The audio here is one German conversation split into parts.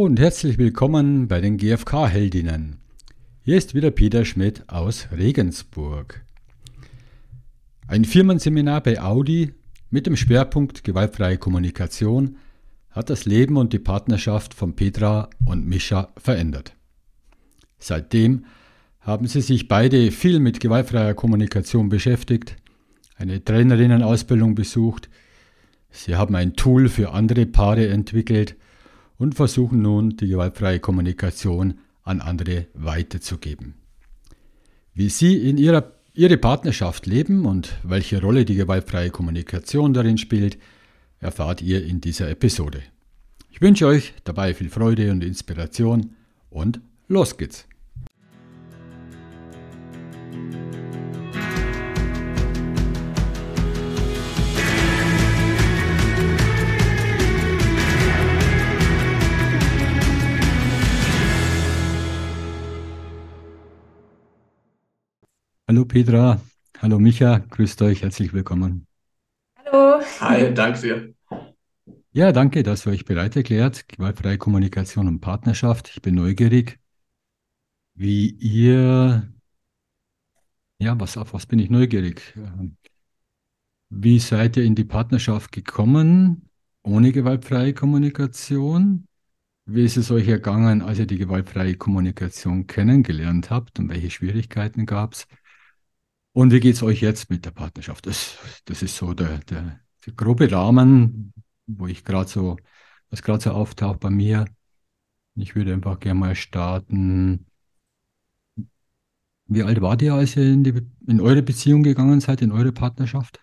und herzlich willkommen bei den GfK-Heldinnen. Hier ist wieder Peter Schmidt aus Regensburg. Ein Firmenseminar bei Audi mit dem Schwerpunkt gewaltfreie Kommunikation hat das Leben und die Partnerschaft von Petra und Mischa verändert. Seitdem haben sie sich beide viel mit gewaltfreier Kommunikation beschäftigt, eine Trainerinnenausbildung besucht, sie haben ein Tool für andere Paare entwickelt und versuchen nun, die gewaltfreie Kommunikation an andere weiterzugeben. Wie Sie in ihrer, Ihre Partnerschaft leben und welche Rolle die gewaltfreie Kommunikation darin spielt, erfahrt ihr in dieser Episode. Ich wünsche euch dabei viel Freude und Inspiration und los geht's! Petra, hallo Micha, grüßt euch, herzlich willkommen. Hallo. Hi, danke dir. Ja, danke, dass ihr euch bereit erklärt. Gewaltfreie Kommunikation und Partnerschaft. Ich bin neugierig, wie ihr, ja, was, auf was bin ich neugierig? Ähm, wie seid ihr in die Partnerschaft gekommen ohne gewaltfreie Kommunikation? Wie ist es euch ergangen, als ihr die gewaltfreie Kommunikation kennengelernt habt und welche Schwierigkeiten gab es? Und wie geht es euch jetzt mit der Partnerschaft? Das, das ist so der, der, der grobe Rahmen, wo ich gerade so, was gerade so auftaucht bei mir. Ich würde einfach gerne mal starten. Wie alt wart ihr, als ihr in, die, in eure Beziehung gegangen seid, in eure Partnerschaft?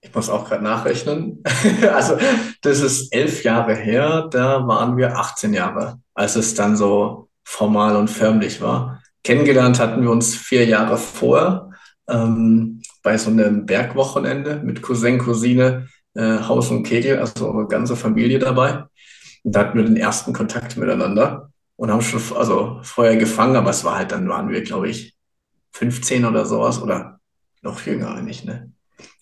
Ich muss auch gerade nachrechnen. also, das ist elf Jahre her, da waren wir 18 Jahre, als es dann so formal und förmlich war. Kennengelernt hatten wir uns vier Jahre vor ähm, bei so einem Bergwochenende mit Cousin, Cousine, äh, Haus und Kegel, also eine ganze Familie dabei. Und da hatten wir den ersten Kontakt miteinander und haben schon also Feuer gefangen, aber es war halt, dann waren wir, glaube ich, 15 oder sowas oder noch jünger eigentlich, ne?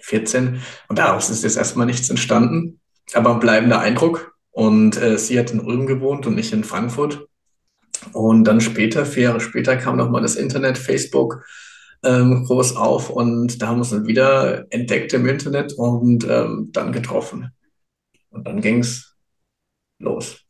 14. Und daraus ist jetzt erstmal nichts entstanden, aber ein bleibender Eindruck. Und äh, sie hat in Ulm gewohnt und nicht in Frankfurt. Und dann später, vier Jahre später, kam nochmal das Internet, Facebook ähm, groß auf und da haben wir uns dann wieder entdeckt im Internet und ähm, dann getroffen. Und dann ging es los.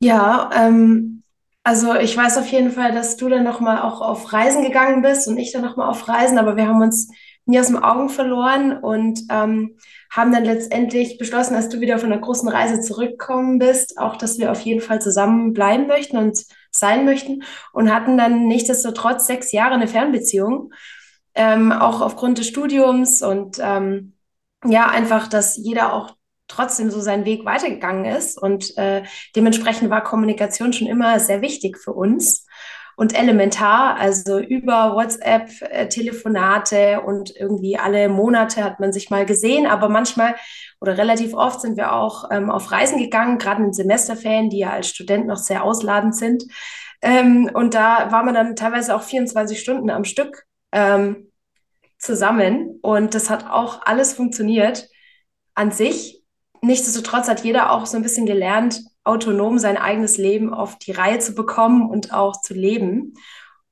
Ja, ähm, also ich weiß auf jeden Fall, dass du dann nochmal auch auf Reisen gegangen bist und ich dann nochmal auf Reisen, aber wir haben uns nie aus den Augen verloren und ähm, haben dann letztendlich beschlossen, als du wieder von einer großen Reise zurückgekommen bist, auch, dass wir auf jeden Fall zusammen bleiben möchten und sein möchten und hatten dann nichtsdestotrotz sechs Jahre eine Fernbeziehung, ähm, auch aufgrund des Studiums und ähm, ja, einfach, dass jeder auch trotzdem so seinen Weg weitergegangen ist und äh, dementsprechend war Kommunikation schon immer sehr wichtig für uns und elementar. Also über WhatsApp, äh, Telefonate und irgendwie alle Monate hat man sich mal gesehen, aber manchmal oder relativ oft sind wir auch ähm, auf Reisen gegangen, gerade in Semesterferien, die ja als Student noch sehr ausladend sind. Ähm, und da war man dann teilweise auch 24 Stunden am Stück ähm, zusammen und das hat auch alles funktioniert an sich. Nichtsdestotrotz hat jeder auch so ein bisschen gelernt, autonom sein eigenes Leben auf die Reihe zu bekommen und auch zu leben.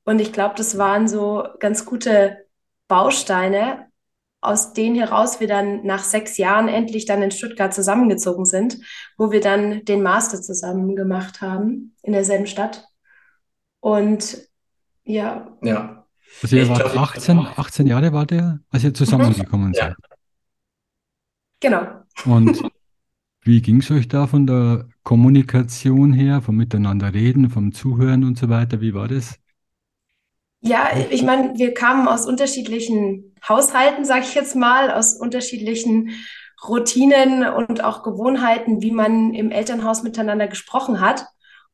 Und ich glaube, das waren so ganz gute Bausteine, aus denen heraus wir dann nach sechs Jahren endlich dann in Stuttgart zusammengezogen sind, wo wir dann den Master zusammen gemacht haben in derselben Stadt. Und ja. Ja. Also ihr wart 18, 18 Jahre war der, als ihr zusammengekommen mhm. seid. Ja. Genau. Und wie ging es euch da von der Kommunikation her, vom Miteinander reden, vom Zuhören und so weiter? Wie war das? Ja, ich meine, wir kamen aus unterschiedlichen Haushalten, sage ich jetzt mal, aus unterschiedlichen Routinen und auch Gewohnheiten, wie man im Elternhaus miteinander gesprochen hat.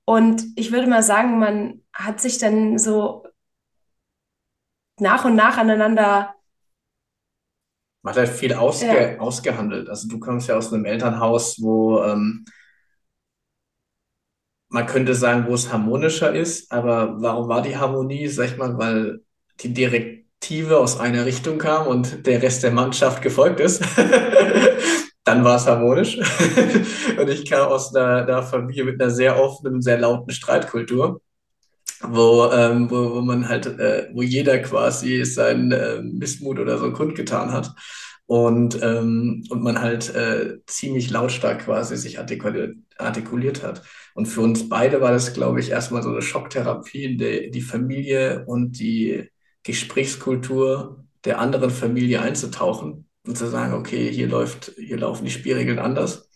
Und ich würde mal sagen, man hat sich dann so nach und nach aneinander man hat halt viel ausge ja. ausgehandelt. Also du kommst ja aus einem Elternhaus, wo ähm, man könnte sagen, wo es harmonischer ist, aber warum war die Harmonie? Sag ich mal, weil die Direktive aus einer Richtung kam und der Rest der Mannschaft gefolgt ist. dann war es harmonisch. und ich kam aus einer, einer, Familie mit einer sehr offenen, sehr lauten Streitkultur, wo, ähm, wo, wo man halt, äh, wo jeder quasi seinen äh, Missmut oder so kundgetan hat. Und, ähm, und man halt äh, ziemlich lautstark quasi sich artikuliert, artikuliert hat. Und für uns beide war das, glaube ich, erstmal so eine Schocktherapie, in die, die Familie und die Gesprächskultur der anderen Familie einzutauchen und zu sagen, okay, hier läuft, hier laufen die Spielregeln anders.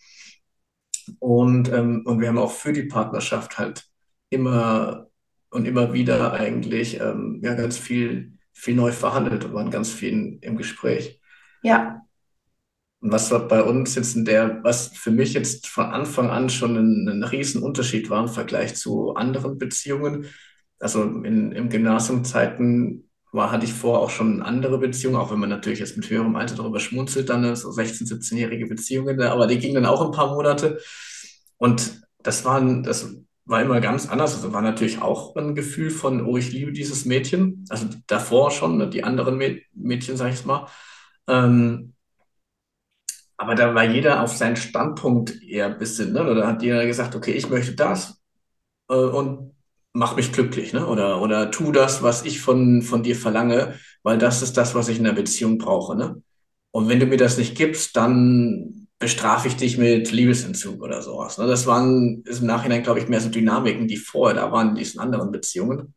Und, ähm, und wir haben auch für die Partnerschaft halt immer und immer wieder eigentlich ähm, ja, ganz viel, viel neu verhandelt und waren ganz viel im Gespräch. Ja. Was bei uns jetzt in der, was für mich jetzt von Anfang an schon ein, ein Riesenunterschied war im Vergleich zu anderen Beziehungen. Also in, im Gymnasiumzeiten war, hatte ich vorher auch schon andere Beziehungen, auch wenn man natürlich jetzt mit höherem Alter darüber schmunzelt, dann so 16-, 17-jährige Beziehungen, aber die gingen dann auch ein paar Monate. Und das waren, das war immer ganz anders. Also war natürlich auch ein Gefühl von, oh, ich liebe dieses Mädchen. Also davor schon, ne, die anderen Mädchen, sag ich mal. Ähm, aber da war jeder auf seinen Standpunkt eher ein bisschen, ne? Da hat jeder gesagt, okay, ich möchte das äh, und mach mich glücklich, ne? Oder, oder tu das, was ich von, von dir verlange, weil das ist das, was ich in der Beziehung brauche, ne? Und wenn du mir das nicht gibst, dann bestrafe ich dich mit Liebesentzug oder sowas. Ne? Das waren ist im Nachhinein, glaube ich, mehr so Dynamiken, die vorher da waren in diesen anderen Beziehungen.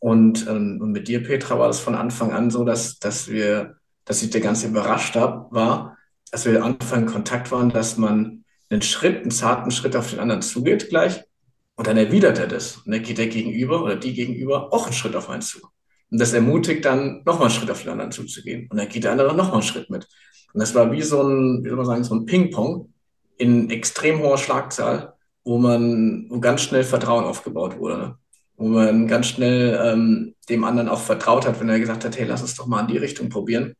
Und, ähm, und mit dir, Petra, war das von Anfang an so, dass, dass wir, dass ich der ganze überrascht hab, war, als wir am Anfang in Kontakt waren, dass man einen Schritt, einen zarten Schritt auf den anderen zugeht gleich und dann erwidert er das. Und dann geht der Gegenüber oder die Gegenüber auch einen Schritt auf einen zu. Und das ermutigt dann, nochmal einen Schritt auf den anderen zuzugehen. Und dann geht der andere nochmal einen Schritt mit. Und das war wie so ein, wie soll man sagen, so ein Ping-Pong in extrem hoher Schlagzahl, wo man, wo ganz schnell Vertrauen aufgebaut wurde. Ne? Wo man ganz schnell ähm, dem anderen auch vertraut hat, wenn er gesagt hat, hey, lass uns doch mal in die Richtung probieren.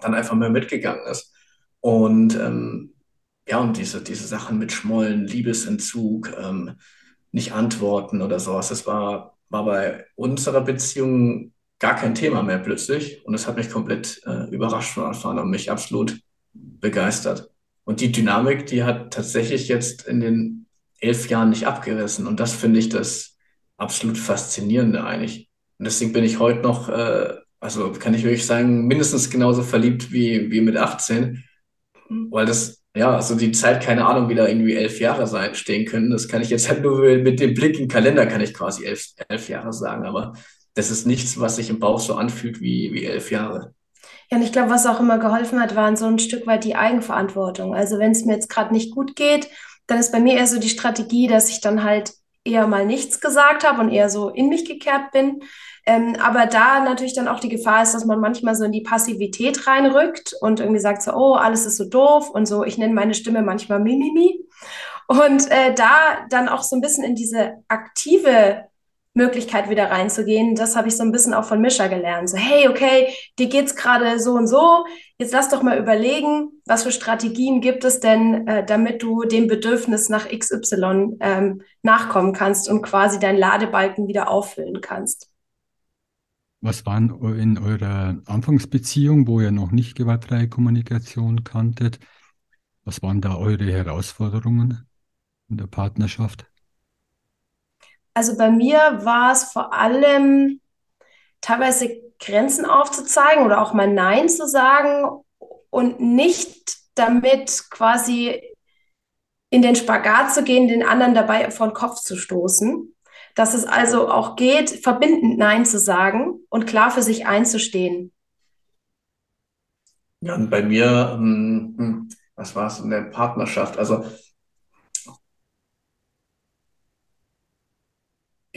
Dann einfach mal mitgegangen ist. Und ähm, ja, und diese, diese Sachen mit Schmollen, Liebesentzug, ähm, nicht antworten oder sowas. Das war, war bei unserer Beziehung gar kein Thema mehr plötzlich. Und das hat mich komplett äh, überrascht von Anfang an und mich absolut begeistert. Und die Dynamik, die hat tatsächlich jetzt in den elf Jahren nicht abgerissen. Und das finde ich das absolut Faszinierende eigentlich. Und deswegen bin ich heute noch, äh, also kann ich wirklich sagen, mindestens genauso verliebt wie, wie mit 18, weil das ja, also die Zeit, keine Ahnung, wieder irgendwie elf Jahre sein, stehen können. Das kann ich jetzt halt nur mit dem Blick im Kalender kann ich quasi elf, elf Jahre sagen, aber das ist nichts, was sich im Bauch so anfühlt wie, wie elf Jahre. Ja, und ich glaube, was auch immer geholfen hat, waren so ein Stück weit die Eigenverantwortung. Also wenn es mir jetzt gerade nicht gut geht, dann ist bei mir eher so die Strategie, dass ich dann halt eher mal nichts gesagt habe und eher so in mich gekehrt bin. Ähm, aber da natürlich dann auch die Gefahr ist, dass man manchmal so in die Passivität reinrückt und irgendwie sagt so, oh, alles ist so doof und so, ich nenne meine Stimme manchmal Mimimi. Und äh, da dann auch so ein bisschen in diese aktive Möglichkeit wieder reinzugehen, das habe ich so ein bisschen auch von Mischa gelernt. So, hey, okay, dir geht's gerade so und so, jetzt lass doch mal überlegen, was für Strategien gibt es denn, äh, damit du dem Bedürfnis nach XY ähm, nachkommen kannst und quasi deinen Ladebalken wieder auffüllen kannst. Was waren in eurer Anfangsbeziehung, wo ihr noch nicht gewaltfreie Kommunikation kanntet, was waren da eure Herausforderungen in der Partnerschaft? Also bei mir war es vor allem teilweise Grenzen aufzuzeigen oder auch mal Nein zu sagen und nicht damit quasi in den Spagat zu gehen, den anderen dabei vor den Kopf zu stoßen dass es also auch geht, verbindend Nein zu sagen und klar für sich einzustehen. Ja, und bei mir, ähm, was war es in der Partnerschaft? Also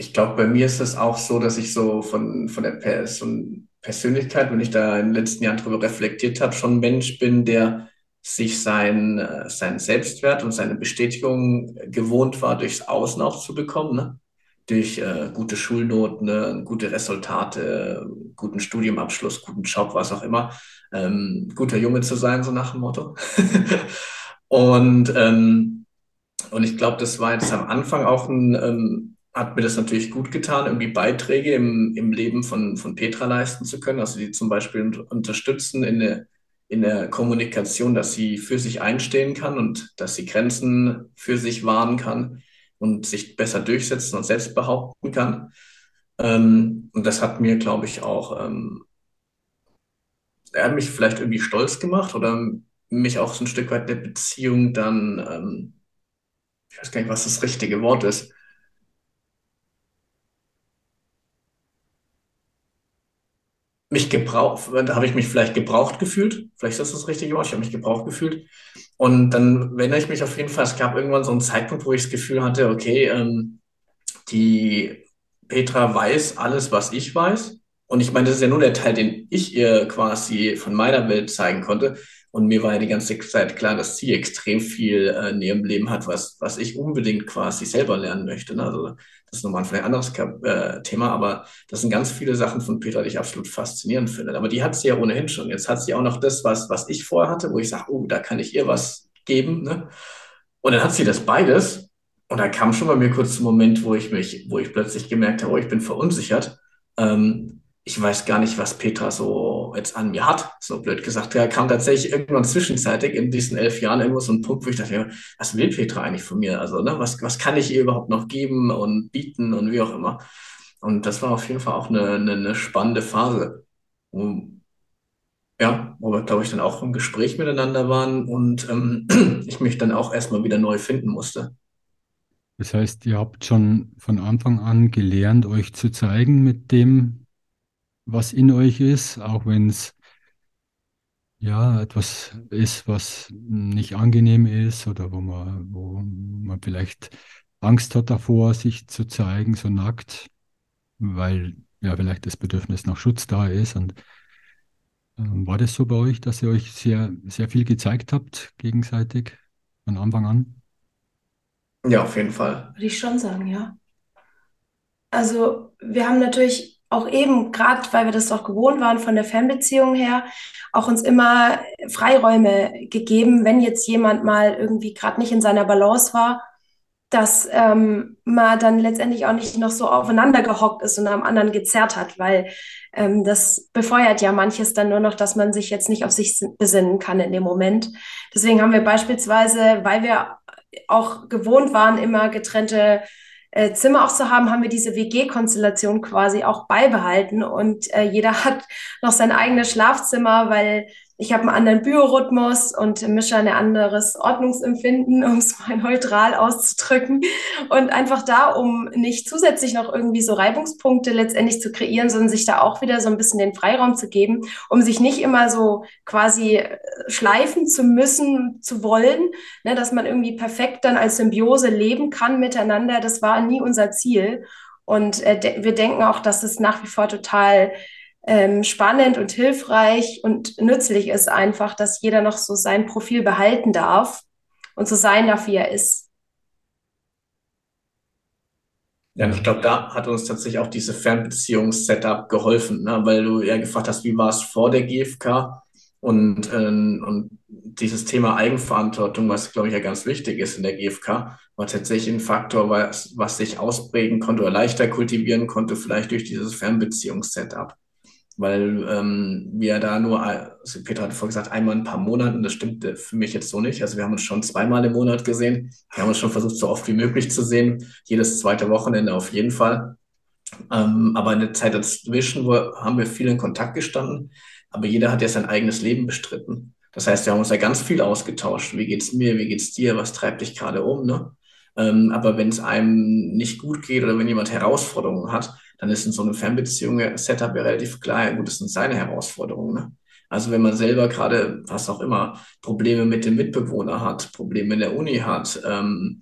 ich glaube, bei mir ist es auch so, dass ich so von, von der Person, Persönlichkeit, wenn ich da in den letzten Jahren darüber reflektiert habe, schon ein Mensch bin, der sich sein, äh, sein Selbstwert und seine Bestätigung gewohnt war, durchs Außen auch zu bekommen. Ne? durch äh, gute Schulnoten, ne, gute Resultate, guten Studiumabschluss, guten Job, was auch immer, ähm, guter Junge zu sein, so nach dem Motto. und, ähm, und ich glaube, das war jetzt am Anfang auch ein, ähm, hat mir das natürlich gut getan, irgendwie Beiträge im, im Leben von, von Petra leisten zu können, also die zum Beispiel unterstützen in, eine, in der Kommunikation, dass sie für sich einstehen kann und dass sie Grenzen für sich wahren kann und sich besser durchsetzen und selbst behaupten kann. Ähm, und das hat mir, glaube ich, auch, ähm, er hat mich vielleicht irgendwie stolz gemacht oder mich auch so ein Stück weit der Beziehung dann, ähm, ich weiß gar nicht, was das richtige Wort ist, mich gebraucht, da habe ich mich vielleicht gebraucht gefühlt. Vielleicht ist das das richtige Wort. Ich habe mich gebraucht gefühlt. Und dann erinnere ich mich auf jeden Fall, es gab irgendwann so einen Zeitpunkt, wo ich das Gefühl hatte, okay, ähm, die Petra weiß alles, was ich weiß. Und ich meine, das ist ja nur der Teil, den ich ihr quasi von meiner Welt zeigen konnte. Und mir war ja die ganze Zeit klar, dass sie extrem viel äh, in ihrem Leben hat, was, was ich unbedingt quasi selber lernen möchte. Ne? Also das ist nochmal ein anderes äh, Thema, aber das sind ganz viele Sachen von Petra, die ich absolut faszinierend finde. Aber die hat sie ja ohnehin schon. Jetzt hat sie auch noch das, was, was ich vorher hatte, wo ich sage, oh, da kann ich ihr was geben. Ne? Und dann hat sie das beides. Und da kam schon bei mir kurz ein Moment, wo ich mich, wo ich plötzlich gemerkt habe, oh, ich bin verunsichert. Ähm, ich weiß gar nicht, was Petra so jetzt an mir hat, so blöd gesagt. Da kam tatsächlich irgendwann zwischenzeitig in diesen elf Jahren irgendwo so ein Punkt, wo ich dachte, was will Petra eigentlich von mir? Also, ne, was, was kann ich ihr überhaupt noch geben und bieten und wie auch immer. Und das war auf jeden Fall auch eine, eine, eine spannende Phase. Wo, ja, wo wir, glaube ich, dann auch im Gespräch miteinander waren und ähm, ich mich dann auch erstmal wieder neu finden musste. Das heißt, ihr habt schon von Anfang an gelernt, euch zu zeigen mit dem, was in euch ist, auch wenn es ja etwas ist, was nicht angenehm ist oder wo man, wo man vielleicht Angst hat davor, sich zu zeigen, so nackt, weil ja vielleicht das Bedürfnis nach Schutz da ist. Und äh, war das so bei euch, dass ihr euch sehr, sehr viel gezeigt habt, gegenseitig von Anfang an? Ja, auf jeden Fall. Würde ich schon sagen, ja. Also wir haben natürlich auch eben, gerade weil wir das auch gewohnt waren von der Fernbeziehung her, auch uns immer Freiräume gegeben, wenn jetzt jemand mal irgendwie gerade nicht in seiner Balance war, dass ähm, man dann letztendlich auch nicht noch so aufeinander gehockt ist und am anderen gezerrt hat, weil ähm, das befeuert ja manches dann nur noch, dass man sich jetzt nicht auf sich besinnen kann in dem Moment. Deswegen haben wir beispielsweise, weil wir auch gewohnt waren, immer getrennte äh, Zimmer auch zu haben, haben wir diese WG-Konstellation quasi auch beibehalten. Und äh, jeder hat noch sein eigenes Schlafzimmer, weil ich habe einen anderen Biorhythmus und Mischa ein anderes Ordnungsempfinden, um es mal neutral auszudrücken. Und einfach da, um nicht zusätzlich noch irgendwie so Reibungspunkte letztendlich zu kreieren, sondern sich da auch wieder so ein bisschen den Freiraum zu geben, um sich nicht immer so quasi äh, schleifen zu müssen, zu wollen, ne, dass man irgendwie perfekt dann als Symbiose leben kann miteinander. Das war nie unser Ziel. Und äh, de wir denken auch, dass es nach wie vor total ähm, spannend und hilfreich und nützlich ist einfach, dass jeder noch so sein Profil behalten darf und so sein darf, wie er ist. Ja, ich glaube, da hat uns tatsächlich auch diese Fernbeziehungs-Setup geholfen, ne? weil du ja gefragt hast, wie war es vor der GfK? Und, äh, und dieses Thema Eigenverantwortung, was, glaube ich, ja ganz wichtig ist in der GfK, war tatsächlich ein Faktor, was, was sich ausprägen konnte oder leichter kultivieren konnte, vielleicht durch dieses Fernbeziehungs-Setup weil ähm, wir da nur, also Peter hat vorhin gesagt, einmal in ein paar Monaten, das stimmt äh, für mich jetzt so nicht. Also wir haben uns schon zweimal im Monat gesehen. Wir haben uns schon versucht, so oft wie möglich zu sehen. Jedes zweite Wochenende auf jeden Fall. Ähm, aber in der Zeit dazwischen haben wir viel in Kontakt gestanden. Aber jeder hat ja sein eigenes Leben bestritten. Das heißt, wir haben uns ja ganz viel ausgetauscht. Wie geht's mir? Wie geht's dir? Was treibt dich gerade um? Ne? Ähm, aber wenn es einem nicht gut geht oder wenn jemand Herausforderungen hat, dann ist in so einer Fernbeziehung Setup ja relativ klar, gut, das sind seine Herausforderungen. Ne? Also wenn man selber gerade, was auch immer, Probleme mit dem Mitbewohner hat, Probleme in der Uni hat, ähm,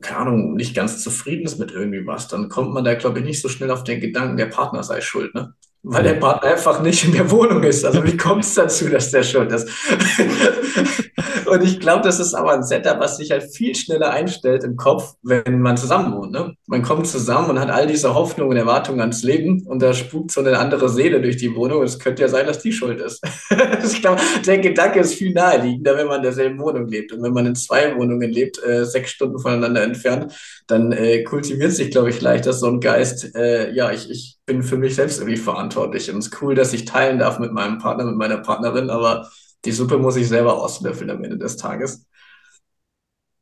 keine Ahnung, nicht ganz zufrieden ist mit irgendwie was, dann kommt man da, glaube ich, nicht so schnell auf den Gedanken, der Partner sei schuld, ne? Weil der Partner einfach nicht in der Wohnung ist. Also wie kommt es dazu, dass der schuld ist? Und ich glaube, das ist aber ein Setup, was sich halt viel schneller einstellt im Kopf, wenn man zusammen wohnt. Ne? Man kommt zusammen und hat all diese Hoffnungen und Erwartungen ans Leben und da spukt so eine andere Seele durch die Wohnung. Es könnte ja sein, dass die schuld ist. ich glaube, der Gedanke ist viel naheliegender, wenn man in derselben Wohnung lebt. Und wenn man in zwei Wohnungen lebt, äh, sechs Stunden voneinander entfernt, dann äh, kultiviert sich, glaube ich, leichter so ein Geist. Äh, ja, ich, ich bin für mich selbst irgendwie verantwortlich. Und es ist cool, dass ich teilen darf mit meinem Partner, mit meiner Partnerin, aber die Suppe muss ich selber auslöffeln am Ende des Tages.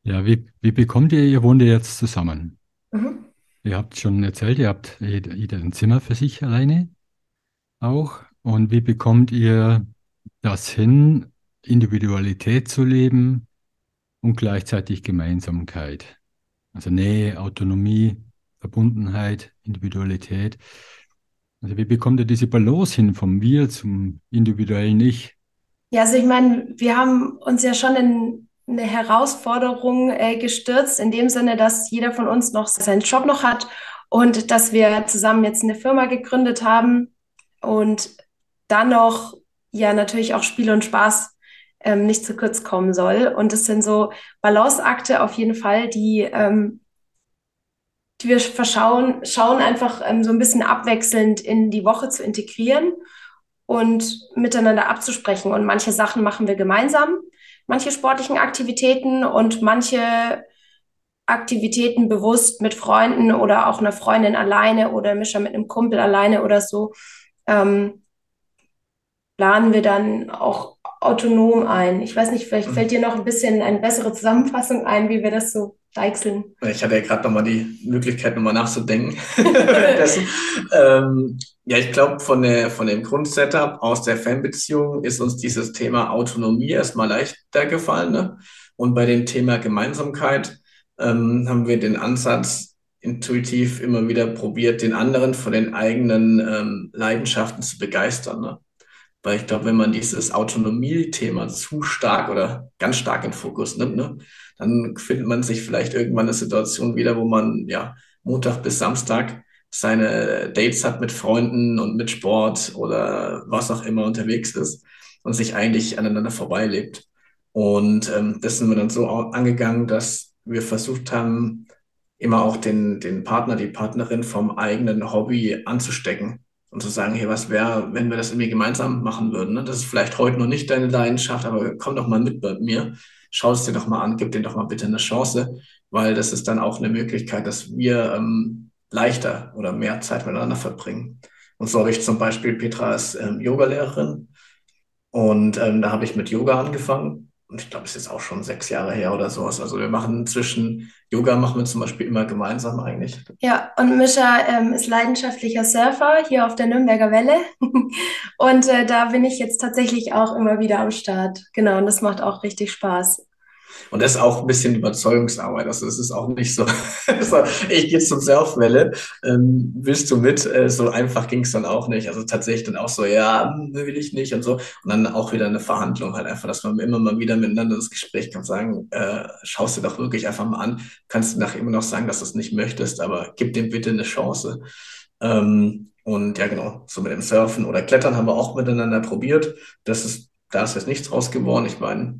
Ja, wie, wie bekommt ihr, ihr wohnt ihr jetzt zusammen? Mhm. Ihr habt schon erzählt, ihr habt jeder, jeder ein Zimmer für sich alleine auch. Und wie bekommt ihr das hin, Individualität zu leben und gleichzeitig Gemeinsamkeit? Also Nähe, Autonomie, Verbundenheit, Individualität. Also wie bekommt ihr diese Balance hin vom Wir zum individuellen Ich? Ja, also ich meine, wir haben uns ja schon in eine Herausforderung äh, gestürzt, in dem Sinne, dass jeder von uns noch seinen Job noch hat und dass wir zusammen jetzt eine Firma gegründet haben und dann noch ja natürlich auch Spiel und Spaß ähm, nicht zu kurz kommen soll. Und es sind so Balanceakte auf jeden Fall, die, ähm, die wir verschauen, schauen einfach ähm, so ein bisschen abwechselnd in die Woche zu integrieren und miteinander abzusprechen. Und manche Sachen machen wir gemeinsam, manche sportlichen Aktivitäten und manche Aktivitäten bewusst mit Freunden oder auch einer Freundin alleine oder Mischer mit einem Kumpel alleine oder so, ähm, planen wir dann auch autonom ein. Ich weiß nicht, vielleicht mhm. fällt dir noch ein bisschen eine bessere Zusammenfassung ein, wie wir das so deichseln. Ich hatte ja gerade nochmal die Möglichkeit, nochmal nachzudenken. ähm, ja, ich glaube, von, der, von dem Grundsetup aus der Fanbeziehung ist uns dieses Thema Autonomie erstmal leichter gefallen. Ne? Und bei dem Thema Gemeinsamkeit ähm, haben wir den Ansatz intuitiv immer wieder probiert, den anderen von den eigenen ähm, Leidenschaften zu begeistern. Ne? Weil ich glaube, wenn man dieses Autonomie-Thema zu stark oder ganz stark in Fokus nimmt, ne, dann findet man sich vielleicht irgendwann eine Situation wieder, wo man ja Montag bis Samstag seine Dates hat mit Freunden und mit Sport oder was auch immer unterwegs ist und sich eigentlich aneinander vorbeilebt. Und ähm, das sind wir dann so angegangen, dass wir versucht haben, immer auch den, den Partner, die Partnerin vom eigenen Hobby anzustecken und zu sagen, hey, was wäre, wenn wir das irgendwie gemeinsam machen würden? Ne? Das ist vielleicht heute noch nicht deine Leidenschaft, aber komm doch mal mit bei mir, schau es dir doch mal an, gib dir doch mal bitte eine Chance, weil das ist dann auch eine Möglichkeit, dass wir ähm, leichter oder mehr Zeit miteinander verbringen. Und so habe ich zum Beispiel, Petra ist ähm, Yogalehrerin und ähm, da habe ich mit Yoga angefangen. Und ich glaube, es ist jetzt auch schon sechs Jahre her oder sowas. Also wir machen zwischen Yoga machen wir zum Beispiel immer gemeinsam eigentlich. Ja, und Mischa ähm, ist leidenschaftlicher Surfer hier auf der Nürnberger Welle. und äh, da bin ich jetzt tatsächlich auch immer wieder am Start. Genau, und das macht auch richtig Spaß. Und das ist auch ein bisschen Überzeugungsarbeit. Also es ist auch nicht so, ich gehe zum Surfwelle, ähm, willst du mit? Äh, so einfach ging es dann auch nicht. Also tatsächlich dann auch so, ja, hm, will ich nicht und so. Und dann auch wieder eine Verhandlung halt einfach, dass man immer mal wieder miteinander das Gespräch kann sagen, äh, schaust du doch wirklich einfach mal an. Kannst du nachher immer noch sagen, dass du es nicht möchtest, aber gib dem bitte eine Chance. Ähm, und ja, genau, so mit dem Surfen oder Klettern haben wir auch miteinander probiert. Das ist, da ist jetzt nichts raus geworden. Ich meine,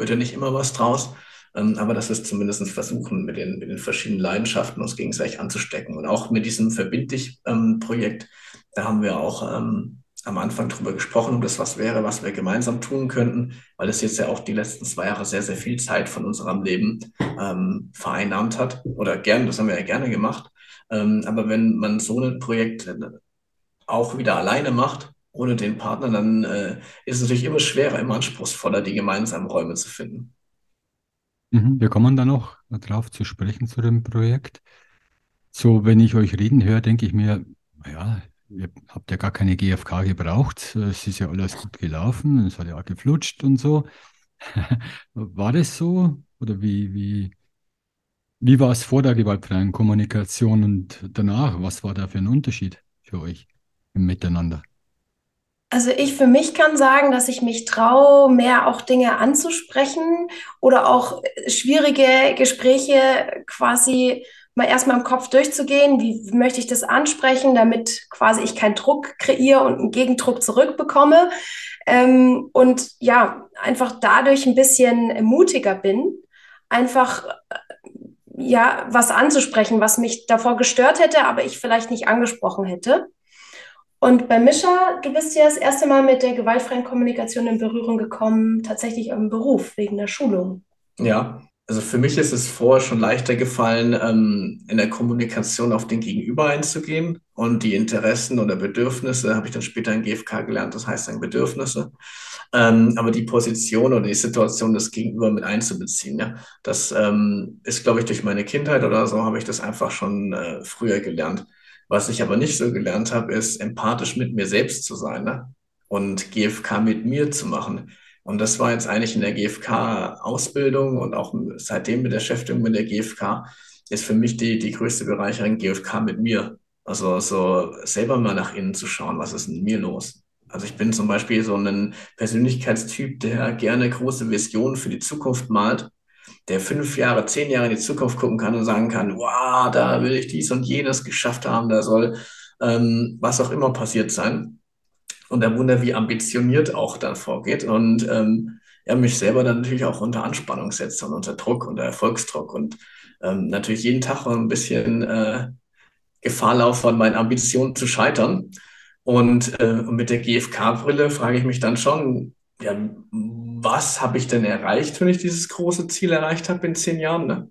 wird ja nicht immer was draus. Ähm, aber das ist zumindest versuchen, mit den, mit den verschiedenen Leidenschaften uns gegenseitig anzustecken. Und auch mit diesem Verbindlich-Projekt, ähm, da haben wir auch ähm, am Anfang drüber gesprochen, ob das was wäre, was wir gemeinsam tun könnten, weil es jetzt ja auch die letzten zwei Jahre sehr, sehr viel Zeit von unserem Leben ähm, vereinnahmt hat. Oder gern, das haben wir ja gerne gemacht. Aber wenn man so ein Projekt äh, auch wieder alleine macht, ohne den Partner, dann äh, ist es natürlich immer schwerer, immer anspruchsvoller, die gemeinsamen Räume zu finden. Mhm, wir kommen dann noch darauf zu sprechen zu dem Projekt. So, wenn ich euch reden höre, denke ich mir, ja, ihr habt ja gar keine GFK gebraucht. Es ist ja alles gut gelaufen, es hat ja auch geflutscht und so. War das so? Oder wie, wie, wie war es vor der gewaltfreien Kommunikation und danach? Was war da für ein Unterschied für euch im Miteinander? Also ich für mich kann sagen, dass ich mich traue, mehr auch Dinge anzusprechen oder auch schwierige Gespräche quasi mal erstmal im Kopf durchzugehen, wie, möchte ich das ansprechen, damit quasi ich keinen Druck kreiere und einen Gegendruck zurückbekomme. Ähm, und ja, einfach dadurch ein bisschen mutiger bin, einfach ja, was anzusprechen, was mich davor gestört hätte, aber ich vielleicht nicht angesprochen hätte. Und bei Mischa, du bist ja das erste Mal mit der gewaltfreien Kommunikation in Berührung gekommen, tatsächlich im Beruf, wegen der Schulung. Ja, also für mich ist es vorher schon leichter gefallen, ähm, in der Kommunikation auf den Gegenüber einzugehen und die Interessen oder Bedürfnisse habe ich dann später in GFK gelernt, das heißt dann Bedürfnisse. Ähm, aber die Position oder die Situation des Gegenüber mit einzubeziehen, das ähm, ist, glaube ich, durch meine Kindheit oder so habe ich das einfach schon äh, früher gelernt. Was ich aber nicht so gelernt habe, ist empathisch mit mir selbst zu sein ne? und GFK mit mir zu machen. Und das war jetzt eigentlich in der GFK-Ausbildung und auch seitdem mit der Beschäftigung mit der GFK ist für mich die, die größte Bereicherung GFK mit mir. Also so selber mal nach innen zu schauen, was ist in mir los. Also ich bin zum Beispiel so ein Persönlichkeitstyp, der gerne große Visionen für die Zukunft malt, der fünf Jahre, zehn Jahre in die Zukunft gucken kann und sagen kann, wow, da will ich dies und jenes geschafft haben, da soll ähm, was auch immer passiert sein. Und der Wunder, wie ambitioniert auch dann vorgeht und ähm, ja, mich selber dann natürlich auch unter Anspannung setzt und unter Druck, unter Erfolgsdruck und ähm, natürlich jeden Tag ein bisschen äh, Gefahr laufe, an meinen Ambitionen zu scheitern. Und äh, mit der GfK-Brille frage ich mich dann schon, ja, was habe ich denn erreicht, wenn ich dieses große Ziel erreicht habe in zehn Jahren? Ne?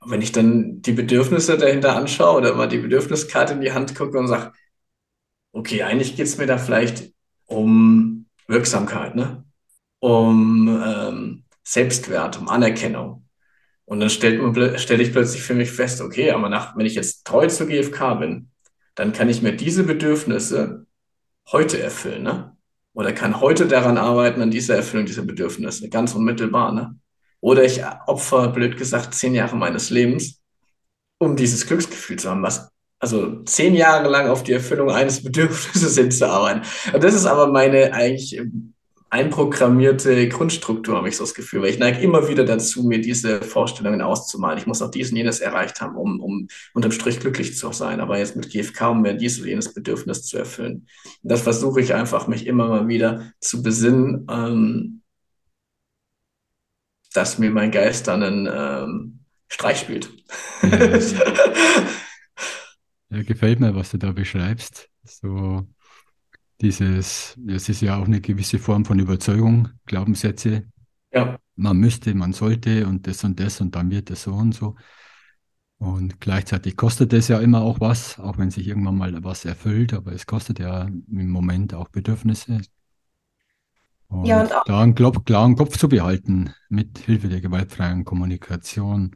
Und wenn ich dann die Bedürfnisse dahinter anschaue oder mal die Bedürfniskarte in die Hand gucke und sage, okay, eigentlich geht es mir da vielleicht um Wirksamkeit, ne? um ähm, Selbstwert, um Anerkennung. Und dann stelle ich plötzlich für mich fest, okay, aber nach, wenn ich jetzt treu zur GfK bin, dann kann ich mir diese Bedürfnisse heute erfüllen, ne? Oder kann heute daran arbeiten, an dieser Erfüllung dieser Bedürfnisse, ganz unmittelbar, ne? Oder ich opfer, blöd gesagt, zehn Jahre meines Lebens, um dieses Glücksgefühl zu haben, was also zehn Jahre lang auf die Erfüllung eines Bedürfnisses hinzuarbeiten. Und das ist aber meine eigentlich einprogrammierte Grundstruktur, habe ich so das Gefühl, weil ich neige immer wieder dazu, mir diese Vorstellungen auszumalen. Ich muss auch dies und jenes erreicht haben, um, um unterm Strich glücklich zu sein, aber jetzt mit GFK, um mir dies oder jenes Bedürfnis zu erfüllen. Und das versuche ich einfach, mich immer mal wieder zu besinnen, ähm, dass mir mein Geist dann einen ähm, Streich spielt. Ja, ja, gefällt mir, was du da beschreibst. So dieses, es ist ja auch eine gewisse Form von Überzeugung, Glaubenssätze. Ja. Man müsste, man sollte und das und das und dann wird es so und so. Und gleichzeitig kostet es ja immer auch was, auch wenn sich irgendwann mal was erfüllt, aber es kostet ja im Moment auch Bedürfnisse. Und, ja, und auch klaren, klaren Kopf zu behalten mit Hilfe der gewaltfreien Kommunikation.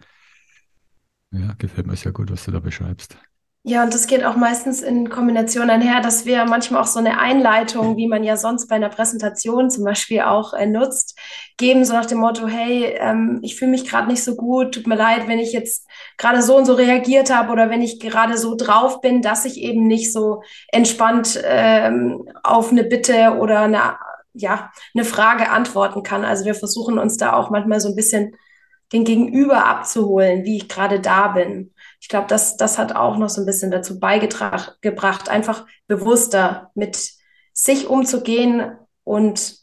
Ja, gefällt mir sehr gut, was du da beschreibst. Ja, und das geht auch meistens in Kombination einher, dass wir manchmal auch so eine Einleitung, wie man ja sonst bei einer Präsentation zum Beispiel auch äh, nutzt, geben, so nach dem Motto, hey, ähm, ich fühle mich gerade nicht so gut, tut mir leid, wenn ich jetzt gerade so und so reagiert habe oder wenn ich gerade so drauf bin, dass ich eben nicht so entspannt ähm, auf eine Bitte oder eine, ja, eine Frage antworten kann. Also wir versuchen uns da auch manchmal so ein bisschen den Gegenüber abzuholen, wie ich gerade da bin ich glaube, das, das hat auch noch so ein bisschen dazu beigebracht, einfach bewusster mit sich umzugehen und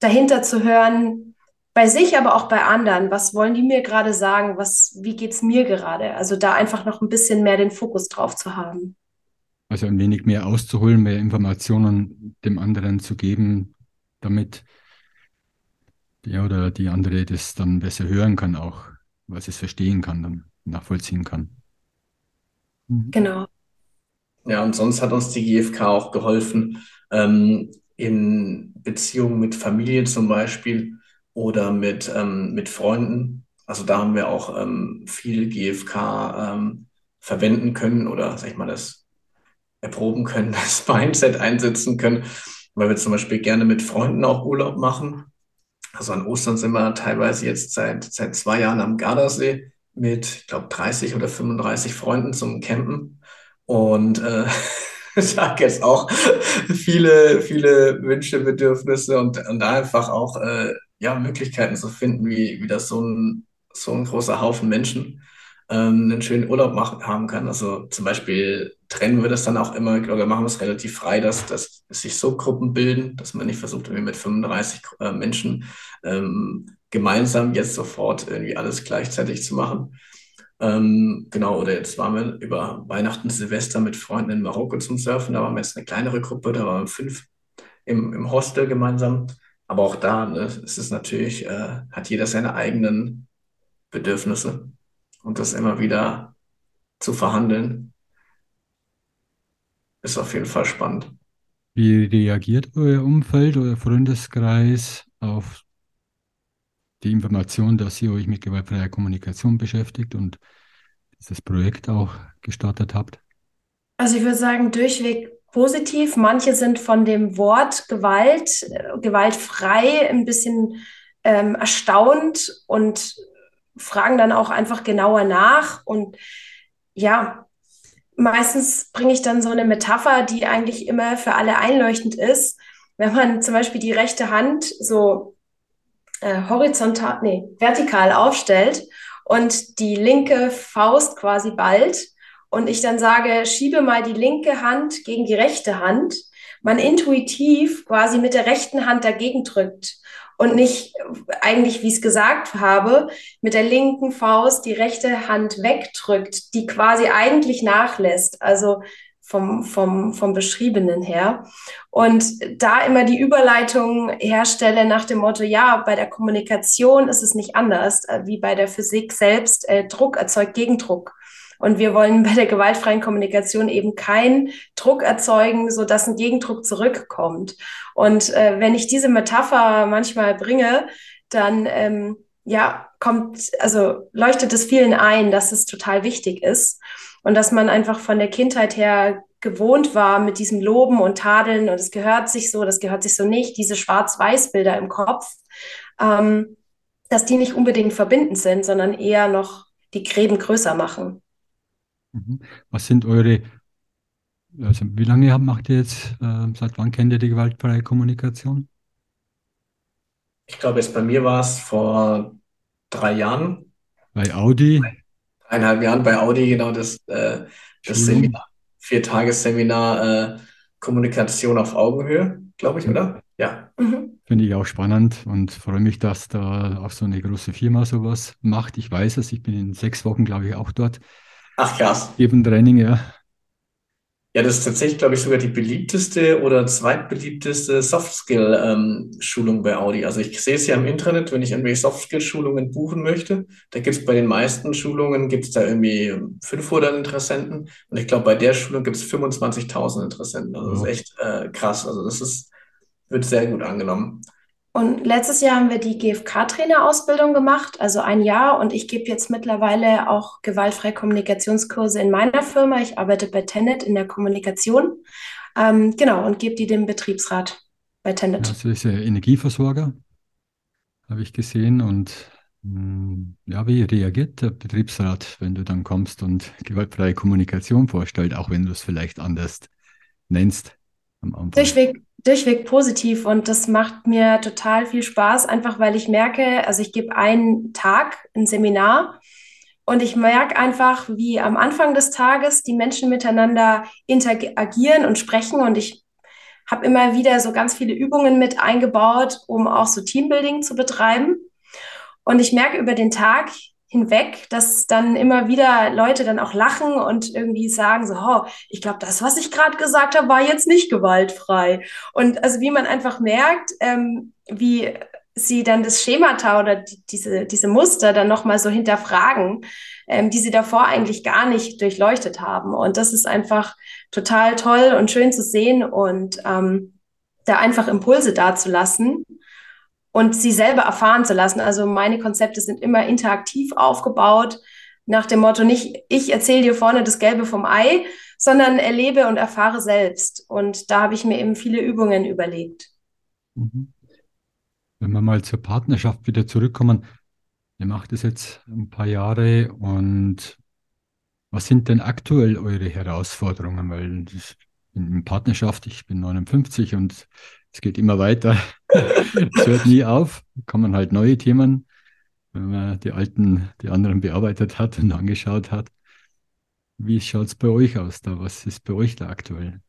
dahinter zu hören, bei sich, aber auch bei anderen. Was wollen die mir gerade sagen? Was, wie geht's mir gerade? Also da einfach noch ein bisschen mehr den Fokus drauf zu haben. Also ein wenig mehr auszuholen, mehr Informationen dem anderen zu geben, damit der oder die andere das dann besser hören kann, auch was es verstehen kann dann nachvollziehen kann. Mhm. Genau. Ja, und sonst hat uns die GfK auch geholfen, ähm, in Beziehungen mit Familie zum Beispiel oder mit, ähm, mit Freunden. Also da haben wir auch ähm, viel GfK ähm, verwenden können oder, sag ich mal, das erproben können, das Mindset einsetzen können, weil wir zum Beispiel gerne mit Freunden auch Urlaub machen. Also an Ostern sind wir teilweise jetzt seit, seit zwei Jahren am Gardasee mit, ich glaube, 30 oder 35 Freunden zum Campen. Und äh, habe jetzt auch viele, viele Wünsche, Bedürfnisse und, und da einfach auch äh, ja, Möglichkeiten zu finden, wie, wie das so ein, so ein großer Haufen Menschen ähm, einen schönen Urlaub machen, haben kann. Also zum Beispiel trennen wir das dann auch immer, oder machen wir es relativ frei, dass, dass sich so Gruppen bilden, dass man nicht versucht, irgendwie mit 35 äh, Menschen ähm, gemeinsam jetzt sofort irgendwie alles gleichzeitig zu machen. Ähm, genau, oder jetzt waren wir über Weihnachten, Silvester mit Freunden in Marokko zum Surfen. Da waren wir jetzt eine kleinere Gruppe, da waren wir fünf im, im Hostel gemeinsam. Aber auch da ne, ist es natürlich, äh, hat jeder seine eigenen Bedürfnisse. Und das immer wieder zu verhandeln, ist auf jeden Fall spannend. Wie reagiert euer Umfeld, euer Freundeskreis auf die Information, dass ihr euch mit gewaltfreier Kommunikation beschäftigt und dieses Projekt auch gestartet habt? Also ich würde sagen, durchweg positiv. Manche sind von dem Wort Gewalt, äh, gewaltfrei ein bisschen ähm, erstaunt und fragen dann auch einfach genauer nach. Und ja, meistens bringe ich dann so eine Metapher, die eigentlich immer für alle einleuchtend ist. Wenn man zum Beispiel die rechte Hand so äh, horizontal, nee, vertikal aufstellt und die linke Faust quasi ballt und ich dann sage, schiebe mal die linke Hand gegen die rechte Hand, man intuitiv quasi mit der rechten Hand dagegen drückt und nicht eigentlich, wie ich es gesagt habe, mit der linken Faust die rechte Hand wegdrückt, die quasi eigentlich nachlässt. Also vom, vom, vom Beschriebenen her. Und da immer die Überleitung herstelle nach dem Motto, ja, bei der Kommunikation ist es nicht anders, äh, wie bei der Physik selbst. Äh, Druck erzeugt Gegendruck. Und wir wollen bei der gewaltfreien Kommunikation eben keinen Druck erzeugen, so dass ein Gegendruck zurückkommt. Und äh, wenn ich diese Metapher manchmal bringe, dann ähm, ja kommt, also leuchtet es vielen ein, dass es total wichtig ist und dass man einfach von der Kindheit her gewohnt war mit diesem Loben und Tadeln und es gehört sich so, das gehört sich so nicht, diese Schwarz-Weiß-Bilder im Kopf, ähm, dass die nicht unbedingt verbindend sind, sondern eher noch die Gräben größer machen. Mhm. Was sind eure, also wie lange macht ihr jetzt, äh, seit wann kennt ihr die gewaltfreie Kommunikation? Ich glaube, jetzt bei mir war es vor drei Jahren. Bei Audi? eineinhalb Jahren bei Audi genau das, äh, das Seminar, Viertagesseminar äh, Kommunikation auf Augenhöhe, glaube ich, oder? Ja. Mhm. Finde ich auch spannend und freue mich, dass da auch so eine große Firma sowas macht. Ich weiß es, ich bin in sechs Wochen, glaube ich, auch dort. Ach krass. Eben Training, ja. Ja, das ist tatsächlich, glaube ich, sogar die beliebteste oder zweitbeliebteste Soft-Skill-Schulung ähm, bei Audi. Also ich sehe es ja im Internet, wenn ich irgendwelche Soft-Skill-Schulungen buchen möchte. Da gibt es bei den meisten Schulungen, gibt es da irgendwie 500 Interessenten. Und ich glaube, bei der Schulung gibt es 25.000 Interessenten. Also das ist echt äh, krass. Also das ist, wird sehr gut angenommen. Und letztes Jahr haben wir die GFK-Trainerausbildung gemacht, also ein Jahr. Und ich gebe jetzt mittlerweile auch gewaltfreie Kommunikationskurse in meiner Firma. Ich arbeite bei Tenet in der Kommunikation. Ähm, genau, und gebe die dem Betriebsrat bei Tenet. Also ist ja Energieversorger, habe ich gesehen. Und hm, ja, wie reagiert der Betriebsrat, wenn du dann kommst und gewaltfreie Kommunikation vorstellst, auch wenn du es vielleicht anders nennst am Anfang? Durchweg durchweg positiv und das macht mir total viel Spaß, einfach weil ich merke, also ich gebe einen Tag ein Seminar und ich merke einfach, wie am Anfang des Tages die Menschen miteinander interagieren und sprechen und ich habe immer wieder so ganz viele Übungen mit eingebaut, um auch so Teambuilding zu betreiben. Und ich merke über den Tag, hinweg, dass dann immer wieder Leute dann auch lachen und irgendwie sagen so, oh, ich glaube, das, was ich gerade gesagt habe, war jetzt nicht gewaltfrei. Und also wie man einfach merkt, ähm, wie sie dann das Schemata oder die, diese, diese Muster dann nochmal so hinterfragen, ähm, die sie davor eigentlich gar nicht durchleuchtet haben. Und das ist einfach total toll und schön zu sehen und ähm, da einfach Impulse dazulassen und sie selber erfahren zu lassen. Also meine Konzepte sind immer interaktiv aufgebaut, nach dem Motto nicht, ich erzähle dir vorne das Gelbe vom Ei, sondern erlebe und erfahre selbst. Und da habe ich mir eben viele Übungen überlegt. Mhm. Wenn wir mal zur Partnerschaft wieder zurückkommen, ihr macht es jetzt ein paar Jahre und was sind denn aktuell eure Herausforderungen? Weil in Partnerschaft, ich bin 59 und es geht immer weiter. Es hört nie auf. Kommen halt neue Themen wenn man die alten, die anderen bearbeitet hat und angeschaut hat. Wie schaut es bei euch aus da? Was ist bei euch da aktuell?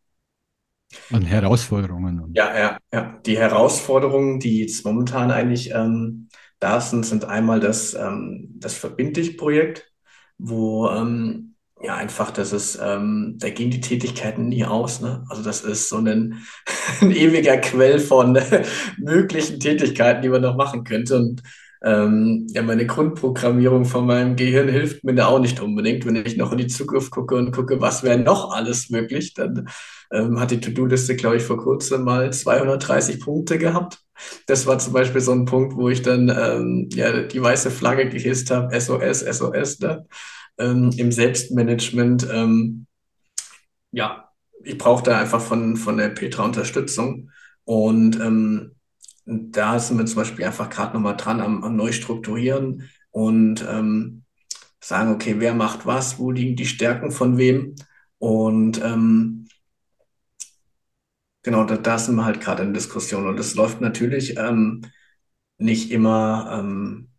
An Herausforderungen. Ja, ja, ja. Die Herausforderungen, die jetzt momentan eigentlich ähm, da sind, sind einmal das, ähm, das Verbindlich-Projekt, wo ähm, ja einfach, das ist, ähm, da gehen die Tätigkeiten nie aus. Ne? Also das ist so ein, ein ewiger Quell von möglichen Tätigkeiten, die man noch machen könnte. Und ähm, ja, meine Grundprogrammierung von meinem Gehirn hilft mir da auch nicht unbedingt. Wenn ich noch in die Zukunft gucke und gucke, was wäre noch alles möglich, dann ähm, hat die To-Do-Liste, glaube ich, vor kurzem mal 230 Punkte gehabt. Das war zum Beispiel so ein Punkt, wo ich dann ähm, ja, die weiße Flagge gehisst habe, SOS, SOS, ne? Ähm, im Selbstmanagement. Ähm, ja, ich brauche da einfach von, von der Petra Unterstützung. Und ähm, da sind wir zum Beispiel einfach gerade nochmal dran am, am Neustrukturieren und ähm, sagen, okay, wer macht was, wo liegen die Stärken von wem. Und ähm, genau, da, da sind wir halt gerade in Diskussion. Und es läuft natürlich ähm, nicht immer ähm,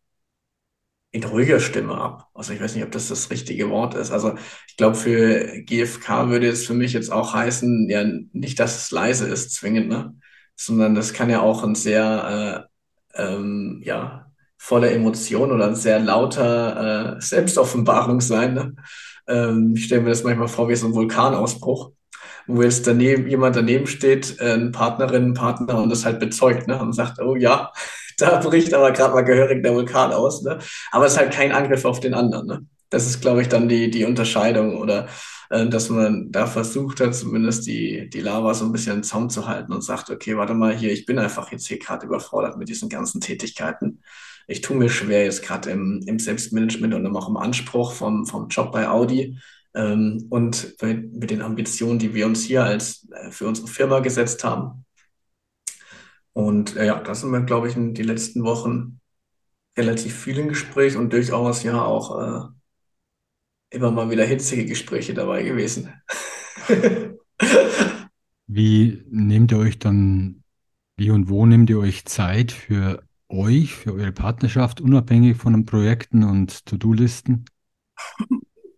in ruhiger Stimme ab. Also ich weiß nicht, ob das das richtige Wort ist. Also ich glaube, für GFK würde es für mich jetzt auch heißen, ja, nicht, dass es leise ist, zwingend, ne? sondern das kann ja auch ein sehr, äh, ähm, ja, voller Emotion oder ein sehr lauter äh, Selbstoffenbarung sein. Ne? Ähm, ich stelle mir das manchmal vor wie so ein Vulkanausbruch, wo jetzt daneben jemand daneben steht, äh, eine Partnerin, ein Partner und das halt bezeugt ne? und sagt, oh ja, da bricht aber gerade mal gehörig der Vulkan aus. Ne? Aber es ist halt kein Angriff auf den anderen. Ne? Das ist, glaube ich, dann die, die Unterscheidung oder äh, dass man da versucht hat, zumindest die, die Lava so ein bisschen im Zaum zu halten und sagt, okay, warte mal hier, ich bin einfach jetzt hier gerade überfordert mit diesen ganzen Tätigkeiten. Ich tue mir schwer jetzt gerade im, im Selbstmanagement und auch im Anspruch vom, vom Job bei Audi ähm, und mit, mit den Ambitionen, die wir uns hier als äh, für unsere Firma gesetzt haben. Und äh, ja, da sind wir, glaube ich, in den letzten Wochen relativ viel im Gespräch und durchaus ja auch äh, immer mal wieder hitzige Gespräche dabei gewesen. Wie nehmt ihr euch dann, wie und wo nehmt ihr euch Zeit für euch, für eure Partnerschaft, unabhängig von den Projekten und To-Do-Listen?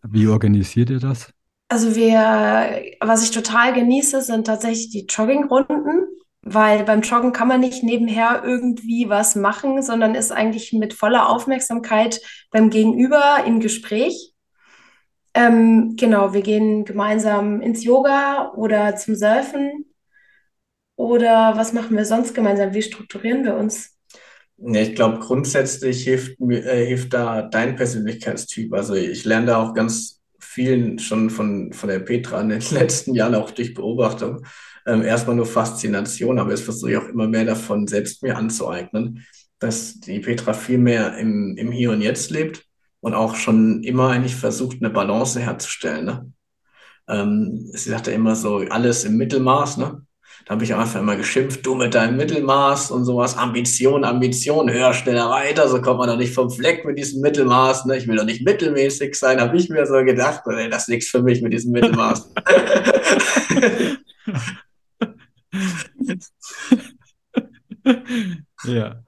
Wie organisiert ihr das? Also wir, was ich total genieße, sind tatsächlich die Joggingrunden, weil beim Joggen kann man nicht nebenher irgendwie was machen, sondern ist eigentlich mit voller Aufmerksamkeit beim Gegenüber im Gespräch. Ähm, genau, wir gehen gemeinsam ins Yoga oder zum Surfen. Oder was machen wir sonst gemeinsam? Wie strukturieren wir uns? Ja, ich glaube, grundsätzlich hilft, äh, hilft da dein Persönlichkeitstyp. Also ich lerne da auch ganz vielen schon von, von der Petra in den letzten Jahren auch durch Beobachtung. Ähm, erstmal nur Faszination, aber jetzt versuche ich auch immer mehr davon selbst mir anzueignen, dass die Petra viel mehr im, im Hier und Jetzt lebt und auch schon immer eigentlich versucht, eine Balance herzustellen. Ne? Ähm, sie sagte immer so, alles im Mittelmaß. Ne? Da habe ich einfach immer geschimpft, du mit deinem Mittelmaß und sowas, Ambition, Ambition, höher, schneller, weiter, so kommt man doch nicht vom Fleck mit diesem Mittelmaß. Ne? Ich will doch nicht mittelmäßig sein, habe ich mir so gedacht, ey, das ist nichts für mich mit diesem Mittelmaß. ja.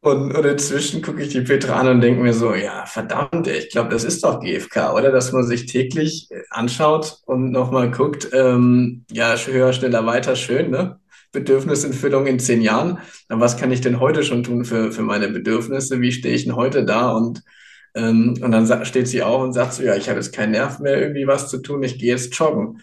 Und, und inzwischen gucke ich die Petra an und denke mir so, ja, verdammt, ich glaube, das ist doch GFK, oder? Dass man sich täglich äh, anschaut und nochmal guckt, ähm, ja, höher, schneller, weiter, schön, ne? Bedürfniserfüllung in zehn Jahren. Aber was kann ich denn heute schon tun für, für meine Bedürfnisse? Wie stehe ich denn heute da? Und, ähm, und dann steht sie auch und sagt so, ja, ich habe jetzt keinen Nerv mehr, irgendwie was zu tun, ich gehe jetzt joggen.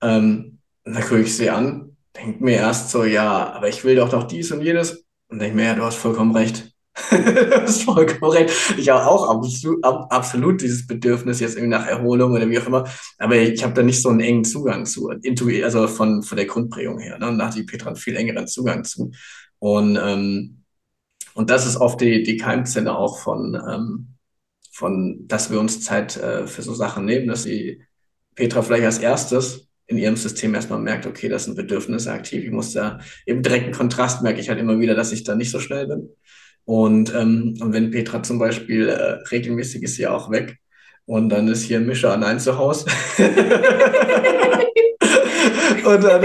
Ähm, dann gucke ich sie an, denke mir erst so, ja, aber ich will doch noch dies und jenes. Und denke mir, ja, du hast vollkommen recht. du hast vollkommen recht. Ich habe auch absolut, absolut dieses Bedürfnis jetzt irgendwie nach Erholung oder wie auch immer. Aber ich habe da nicht so einen engen Zugang zu, also von, von der Grundprägung her. Ne? Und da hat die Petra einen viel engeren Zugang zu. Und, ähm, und das ist oft die, die Keimzelle auch von, ähm, von, dass wir uns Zeit äh, für so Sachen nehmen, dass die Petra vielleicht als erstes in ihrem System erstmal merkt, okay, das sind Bedürfnisse aktiv. Ich muss da im direkten Kontrast merke ich halt immer wieder, dass ich da nicht so schnell bin. Und, ähm, und wenn Petra zum Beispiel äh, regelmäßig ist sie auch weg und dann ist hier Mischa allein zu Hause. und, dann,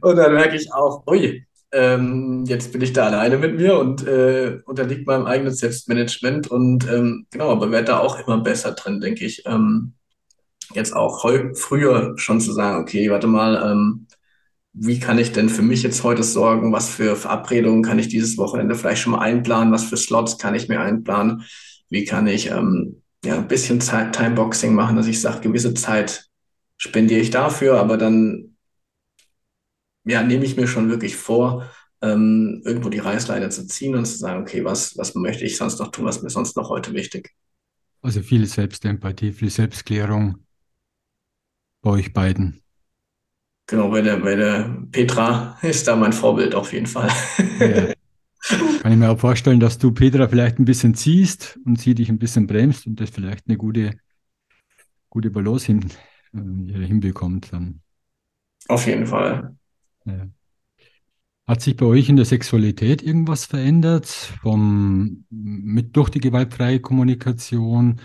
und dann merke ich auch, ui, ähm, jetzt bin ich da alleine mit mir und äh, unterliegt meinem eigenen Selbstmanagement und ähm, genau, aber werde da auch immer besser drin, denke ich. Ähm, jetzt auch früher schon zu sagen, okay, warte mal, ähm, wie kann ich denn für mich jetzt heute sorgen? Was für Verabredungen kann ich dieses Wochenende vielleicht schon mal einplanen? Was für Slots kann ich mir einplanen? Wie kann ich ähm, ja, ein bisschen Zeit, Timeboxing machen, dass ich sage, gewisse Zeit spendiere ich dafür, aber dann ja, nehme ich mir schon wirklich vor, ähm, irgendwo die Reißleine zu ziehen und zu sagen, okay, was, was möchte ich sonst noch tun, was mir sonst noch heute wichtig? Also viel Selbstempathie, viel Selbstklärung bei euch beiden. Genau, bei der, bei der Petra ist da mein Vorbild auf jeden Fall. Ja. Kann ich mir auch vorstellen, dass du Petra vielleicht ein bisschen ziehst und sie dich ein bisschen bremst und das vielleicht eine gute, gute Balance hin, äh, hinbekommt dann. Auf jeden Fall. Ja. Hat sich bei euch in der Sexualität irgendwas verändert? Vom, mit, durch die gewaltfreie Kommunikation,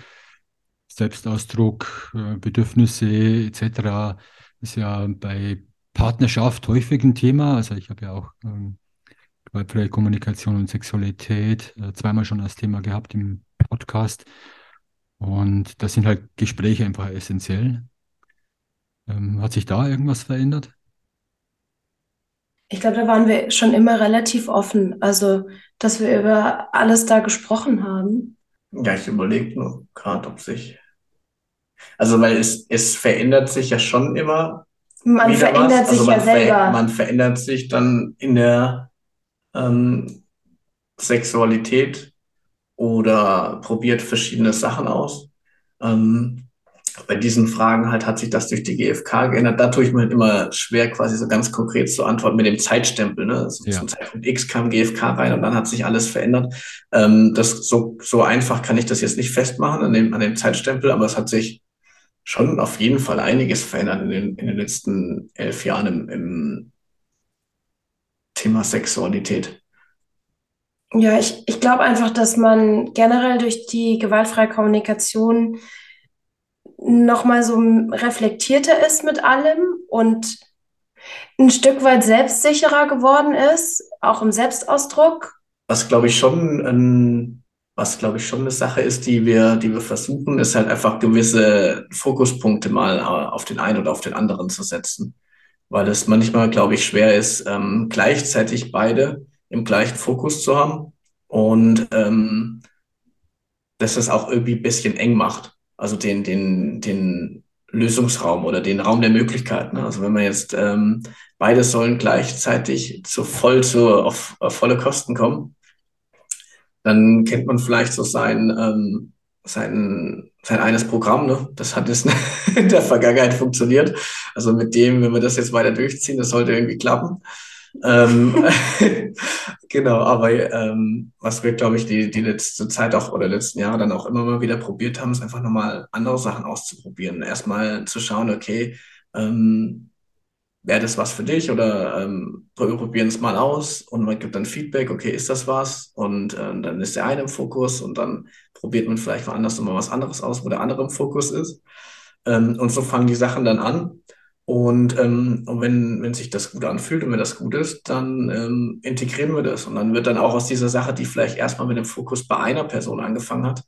Selbstausdruck, äh, Bedürfnisse etc. ist ja bei Partnerschaft häufig ein Thema. Also ich habe ja auch ähm, gewaltfreie Kommunikation und Sexualität äh, zweimal schon als Thema gehabt im Podcast. Und da sind halt Gespräche einfach essentiell. Ähm, hat sich da irgendwas verändert? Ich glaube, da waren wir schon immer relativ offen. Also, dass wir über alles da gesprochen haben. Ja, ich überlege nur gerade, ob sich. Also, weil es, es verändert sich ja schon immer. Man verändert was. sich also ja selber. Ver man verändert sich dann in der ähm, Sexualität oder probiert verschiedene Sachen aus. Ähm, bei diesen Fragen halt hat sich das durch die GfK geändert. Da tue ich mir immer schwer, quasi so ganz konkret zu antworten mit dem Zeitstempel. Ne? Also ja. Zum Zeitpunkt X kam GfK rein und dann hat sich alles verändert. Ähm, das so, so einfach kann ich das jetzt nicht festmachen an dem, an dem Zeitstempel, aber es hat sich schon auf jeden Fall einiges verändert in den, in den letzten elf Jahren im, im Thema Sexualität. Ja, ich, ich glaube einfach, dass man generell durch die gewaltfreie Kommunikation nochmal so reflektierter ist mit allem und ein Stück weit selbstsicherer geworden ist, auch im Selbstausdruck. Was glaube ich schon ein, was glaube ich schon eine Sache ist, die wir, die wir versuchen, ist halt einfach gewisse Fokuspunkte mal auf den einen oder auf den anderen zu setzen. Weil es manchmal, glaube ich, schwer ist, ähm, gleichzeitig beide im gleichen Fokus zu haben und ähm, dass das auch irgendwie ein bisschen eng macht also den, den, den Lösungsraum oder den Raum der Möglichkeiten. Also wenn man jetzt ähm, beide sollen gleichzeitig zu voll zu, auf, auf volle Kosten kommen, dann kennt man vielleicht so sein, ähm, sein, sein eines Programm. Ne? Das hat es in der Vergangenheit funktioniert. Also mit dem, wenn wir das jetzt weiter durchziehen, das sollte irgendwie klappen ähm, genau, aber ähm, was wir, glaube ich, die, die letzte Zeit auch oder letzten Jahre dann auch immer mal wieder probiert haben, ist einfach nochmal andere Sachen auszuprobieren. Erstmal zu schauen, okay, ähm, wäre das was für dich oder ähm, probieren es mal aus und man gibt dann Feedback, okay, ist das was? Und äh, dann ist der eine im Fokus und dann probiert man vielleicht woanders nochmal was anderes aus, wo der andere im Fokus ist. Ähm, und so fangen die Sachen dann an. Und, ähm, wenn, wenn sich das gut anfühlt und wenn das gut ist, dann ähm, integrieren wir das. Und dann wird dann auch aus dieser Sache, die vielleicht erstmal mit dem Fokus bei einer Person angefangen hat,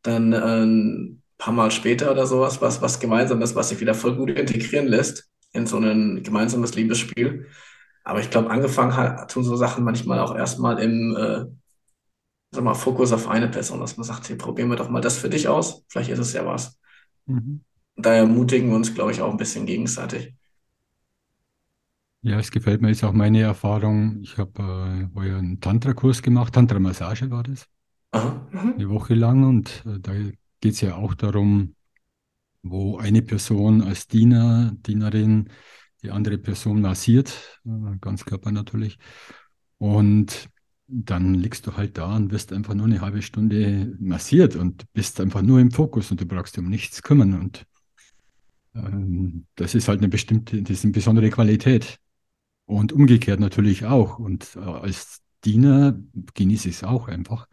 dann äh, ein paar Mal später oder sowas, was, was ist, was sich wieder voll gut integrieren lässt in so ein gemeinsames Liebesspiel. Aber ich glaube, angefangen hat, tun so Sachen manchmal auch erstmal im äh, sag mal, Fokus auf eine Person, dass man sagt, hey, probieren wir doch mal das für dich aus. Vielleicht ist es ja was. Mhm da ermutigen wir uns, glaube ich, auch ein bisschen gegenseitig. Ja, es gefällt mir jetzt auch meine Erfahrung. Ich habe äh, heuer einen Tantra-Kurs gemacht, Tantra-Massage war das, Aha. Mhm. eine Woche lang. Und äh, da geht es ja auch darum, wo eine Person als Diener, Dienerin die andere Person massiert, äh, ganz Körper natürlich. Und dann liegst du halt da und wirst einfach nur eine halbe Stunde massiert und bist einfach nur im Fokus und du brauchst dich um nichts kümmern. Und das ist halt eine bestimmte, das ist eine besondere Qualität. Und umgekehrt natürlich auch. Und äh, als Diener genieße ich es auch einfach.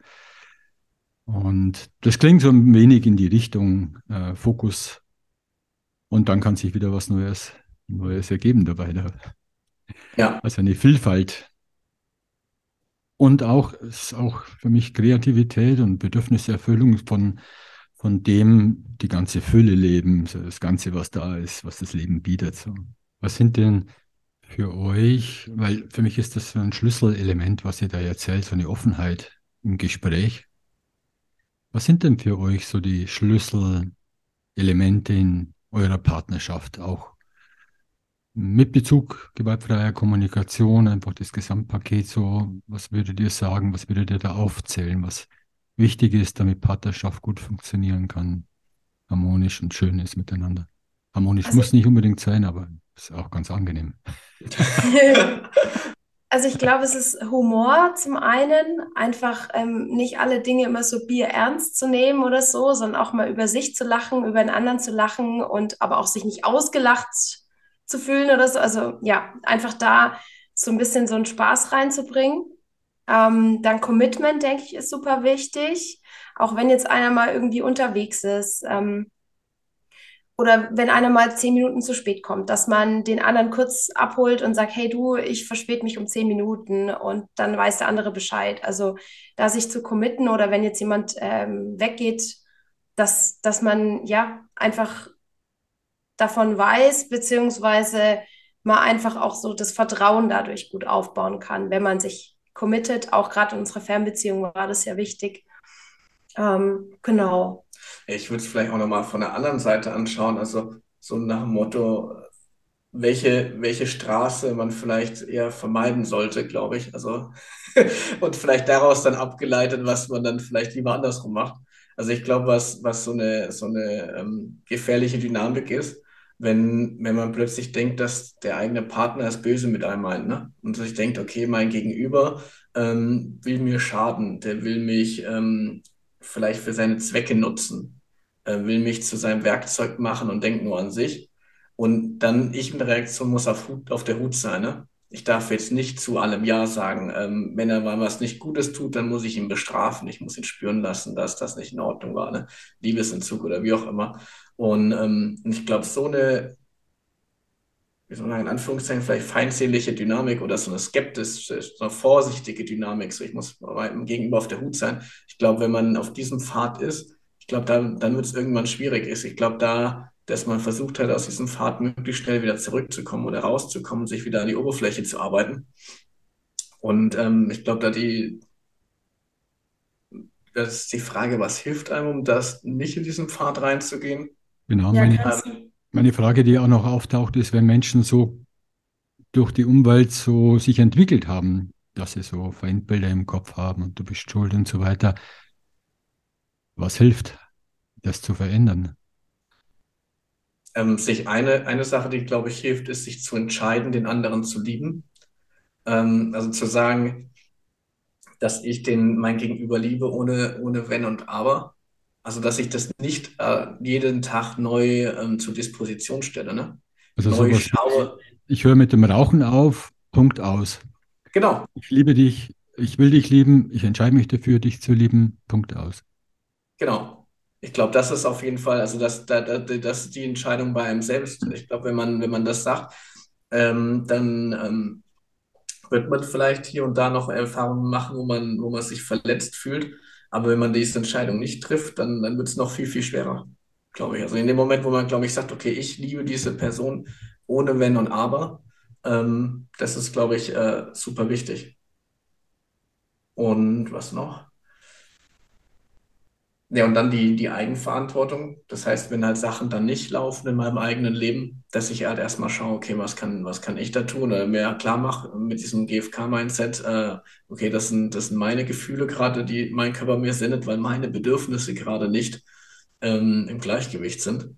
Und das klingt so ein wenig in die Richtung äh, Fokus. Und dann kann sich wieder was Neues, Neues ergeben dabei. Da. Ja. Also eine Vielfalt Und auch, ist auch für mich Kreativität und Bedürfniserfüllung von, von dem die ganze Fülle leben, so das Ganze, was da ist, was das Leben bietet. So. Was sind denn für euch, weil für mich ist das so ein Schlüsselelement, was ihr da erzählt, so eine Offenheit im Gespräch. Was sind denn für euch so die Schlüsselelemente in eurer Partnerschaft, auch mit Bezug gewaltfreier Kommunikation, einfach das Gesamtpaket so, was würdet ihr sagen, was würdet ihr da aufzählen, was wichtig ist, damit Partnerschaft gut funktionieren kann, harmonisch und schön ist miteinander? Harmonisch also, muss nicht unbedingt sein, aber ist auch ganz angenehm. Also ich glaube, es ist Humor zum einen, einfach ähm, nicht alle Dinge immer so bierernst zu nehmen oder so, sondern auch mal über sich zu lachen, über einen anderen zu lachen und aber auch sich nicht ausgelacht zu fühlen oder so. Also ja, einfach da so ein bisschen so einen Spaß reinzubringen. Ähm, dann Commitment, denke ich, ist super wichtig. Auch wenn jetzt einer mal irgendwie unterwegs ist. Ähm, oder wenn einer mal zehn Minuten zu spät kommt, dass man den anderen kurz abholt und sagt, hey du, ich verspäte mich um zehn Minuten und dann weiß der andere Bescheid. Also da sich zu committen oder wenn jetzt jemand ähm, weggeht, dass, dass man ja einfach davon weiß, beziehungsweise mal einfach auch so das Vertrauen dadurch gut aufbauen kann, wenn man sich committet. Auch gerade in unserer Fernbeziehung war das ja wichtig. Ähm, genau. Ich würde es vielleicht auch nochmal von der anderen Seite anschauen, also so nach dem Motto, welche, welche Straße man vielleicht eher vermeiden sollte, glaube ich. Also, und vielleicht daraus dann abgeleitet, was man dann vielleicht lieber andersrum macht. Also ich glaube, was, was so eine, so eine ähm, gefährliche Dynamik ist, wenn, wenn man plötzlich denkt, dass der eigene Partner es böse mit einem meint, ne? Und sich denkt, okay, mein Gegenüber ähm, will mir schaden, der will mich ähm, vielleicht für seine Zwecke nutzen, äh, will mich zu seinem Werkzeug machen und denkt nur an sich. Und dann ich in der Reaktion muss auf, auf der Hut sein. Ne? Ich darf jetzt nicht zu allem Ja sagen. Ähm, wenn er mal was nicht Gutes tut, dann muss ich ihn bestrafen. Ich muss ihn spüren lassen, dass das nicht in Ordnung war. Ne? Liebesentzug oder wie auch immer. Und ähm, ich glaube, so eine wie soll man sagen, in Anführungszeichen vielleicht feindselige Dynamik oder so eine skeptische, so eine vorsichtige Dynamik. So, ich muss meinem Gegenüber auf der Hut sein. Ich glaube, wenn man auf diesem Pfad ist, ich glaube, dann, dann wird es irgendwann schwierig. Ist. Ich glaube, da, dass man versucht hat, aus diesem Pfad möglichst schnell wieder zurückzukommen oder rauszukommen, sich wieder an die Oberfläche zu arbeiten. Und ähm, ich glaube, da die, das ist die Frage, was hilft einem, um das nicht in diesen Pfad reinzugehen? Genau, ja, meine, meine Frage, die auch noch auftaucht, ist, wenn Menschen so durch die Umwelt so sich entwickelt haben, dass sie so Feindbilder im Kopf haben und du bist schuld und so weiter. Was hilft, das zu verändern? Ähm, sich eine, eine Sache, die, glaube ich, hilft, ist, sich zu entscheiden, den anderen zu lieben. Ähm, also zu sagen, dass ich den mein Gegenüber liebe, ohne, ohne Wenn und Aber. Also, dass ich das nicht äh, jeden Tag neu ähm, zur Disposition stelle. Ne? Also neu schaue. Ich höre mit dem Rauchen auf, Punkt aus. Genau. Ich liebe dich, ich will dich lieben, ich entscheide mich dafür, dich zu lieben, Punkt aus. Genau. Ich glaube, das ist auf jeden Fall, also das, das, das ist die Entscheidung bei einem selbst. Ich glaube, wenn man, wenn man das sagt, ähm, dann ähm, wird man vielleicht hier und da noch Erfahrungen machen, wo man, wo man sich verletzt fühlt. Aber wenn man diese Entscheidung nicht trifft, dann, dann wird es noch viel, viel schwerer, glaube ich. Also in dem Moment, wo man, glaube ich, sagt, okay, ich liebe diese Person ohne Wenn und Aber, ähm, das ist, glaube ich, äh, super wichtig. Und was noch? Ja, und dann die, die Eigenverantwortung. Das heißt, wenn halt Sachen dann nicht laufen in meinem eigenen Leben, dass ich halt erstmal schaue, okay, was kann, was kann ich da tun? Oder mir klar mache mit diesem GFK-Mindset, äh, okay, das sind, das sind meine Gefühle gerade, die mein Körper mir sendet, weil meine Bedürfnisse gerade nicht ähm, im Gleichgewicht sind.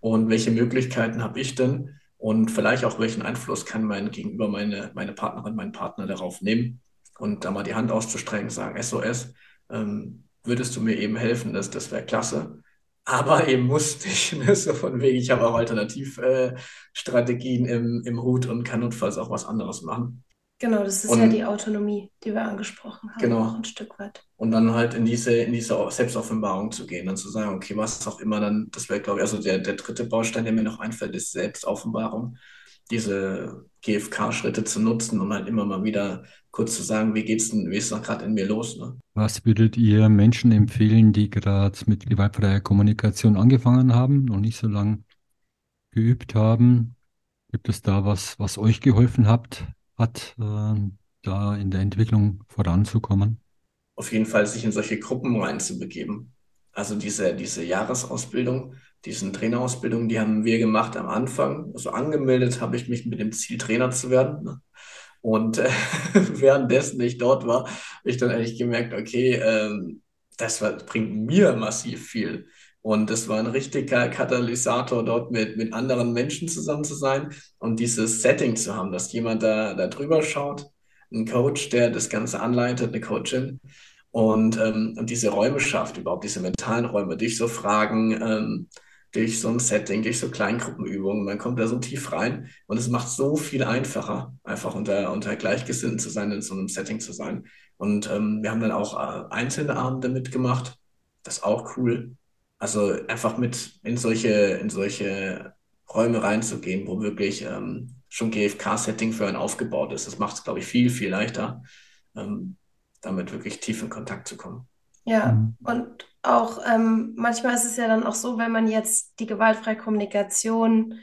Und welche Möglichkeiten habe ich denn? Und vielleicht auch welchen Einfluss kann mein Gegenüber, meine, meine Partnerin, mein Partner darauf nehmen? Und da mal die Hand auszustrecken, sagen SOS. Ähm, würdest du mir eben helfen, das, das wäre klasse. Aber eben musste ich, ne? so von wegen, ich habe auch Alternativstrategien äh, im, im Hut und kann notfalls auch was anderes machen. Genau, das ist und, ja die Autonomie, die wir angesprochen haben, genau. auch ein Stück weit. Und dann halt in diese, in diese Selbstoffenbarung zu gehen, dann zu sagen, okay, was auch immer dann, das wäre, glaube ich, also der, der dritte Baustein, der mir noch einfällt, ist Selbstoffenbarung. Diese GFK-Schritte zu nutzen, um halt immer mal wieder kurz zu sagen, wie geht's denn, wie ist es gerade in mir los? Ne? Was würdet ihr Menschen empfehlen, die gerade mit gewaltfreier Kommunikation angefangen haben, noch nicht so lange geübt haben? Gibt es da was, was euch geholfen habt, hat, äh, da in der Entwicklung voranzukommen? Auf jeden Fall sich in solche Gruppen reinzubegeben. Also diese, diese Jahresausbildung, diesen Trainerausbildung, die haben wir gemacht am Anfang. Also angemeldet habe ich mich mit dem Ziel, Trainer zu werden. Ne? Und äh, währenddessen ich dort war, habe ich dann eigentlich gemerkt, okay, ähm, das war, bringt mir massiv viel. Und es war ein richtiger Katalysator, dort mit, mit anderen Menschen zusammen zu sein und dieses Setting zu haben, dass jemand da, da drüber schaut, ein Coach, der das Ganze anleitet, eine Coachin und, ähm, und diese Räume schafft, überhaupt diese mentalen Räume durch so Fragen, ähm, durch so ein Setting, durch so Kleingruppenübungen. Man kommt da so tief rein und es macht so viel einfacher, einfach unter, unter Gleichgesinnten zu sein, in so einem Setting zu sein. Und ähm, wir haben dann auch äh, einzelne Abende mitgemacht. Das ist auch cool. Also einfach mit in solche, in solche Räume reinzugehen, wo wirklich ähm, schon GFK-Setting für einen aufgebaut ist. Das macht es, glaube ich, viel, viel leichter, ähm, damit wirklich tief in Kontakt zu kommen. Ja, mhm. und auch ähm, manchmal ist es ja dann auch so, wenn man jetzt die gewaltfreie Kommunikation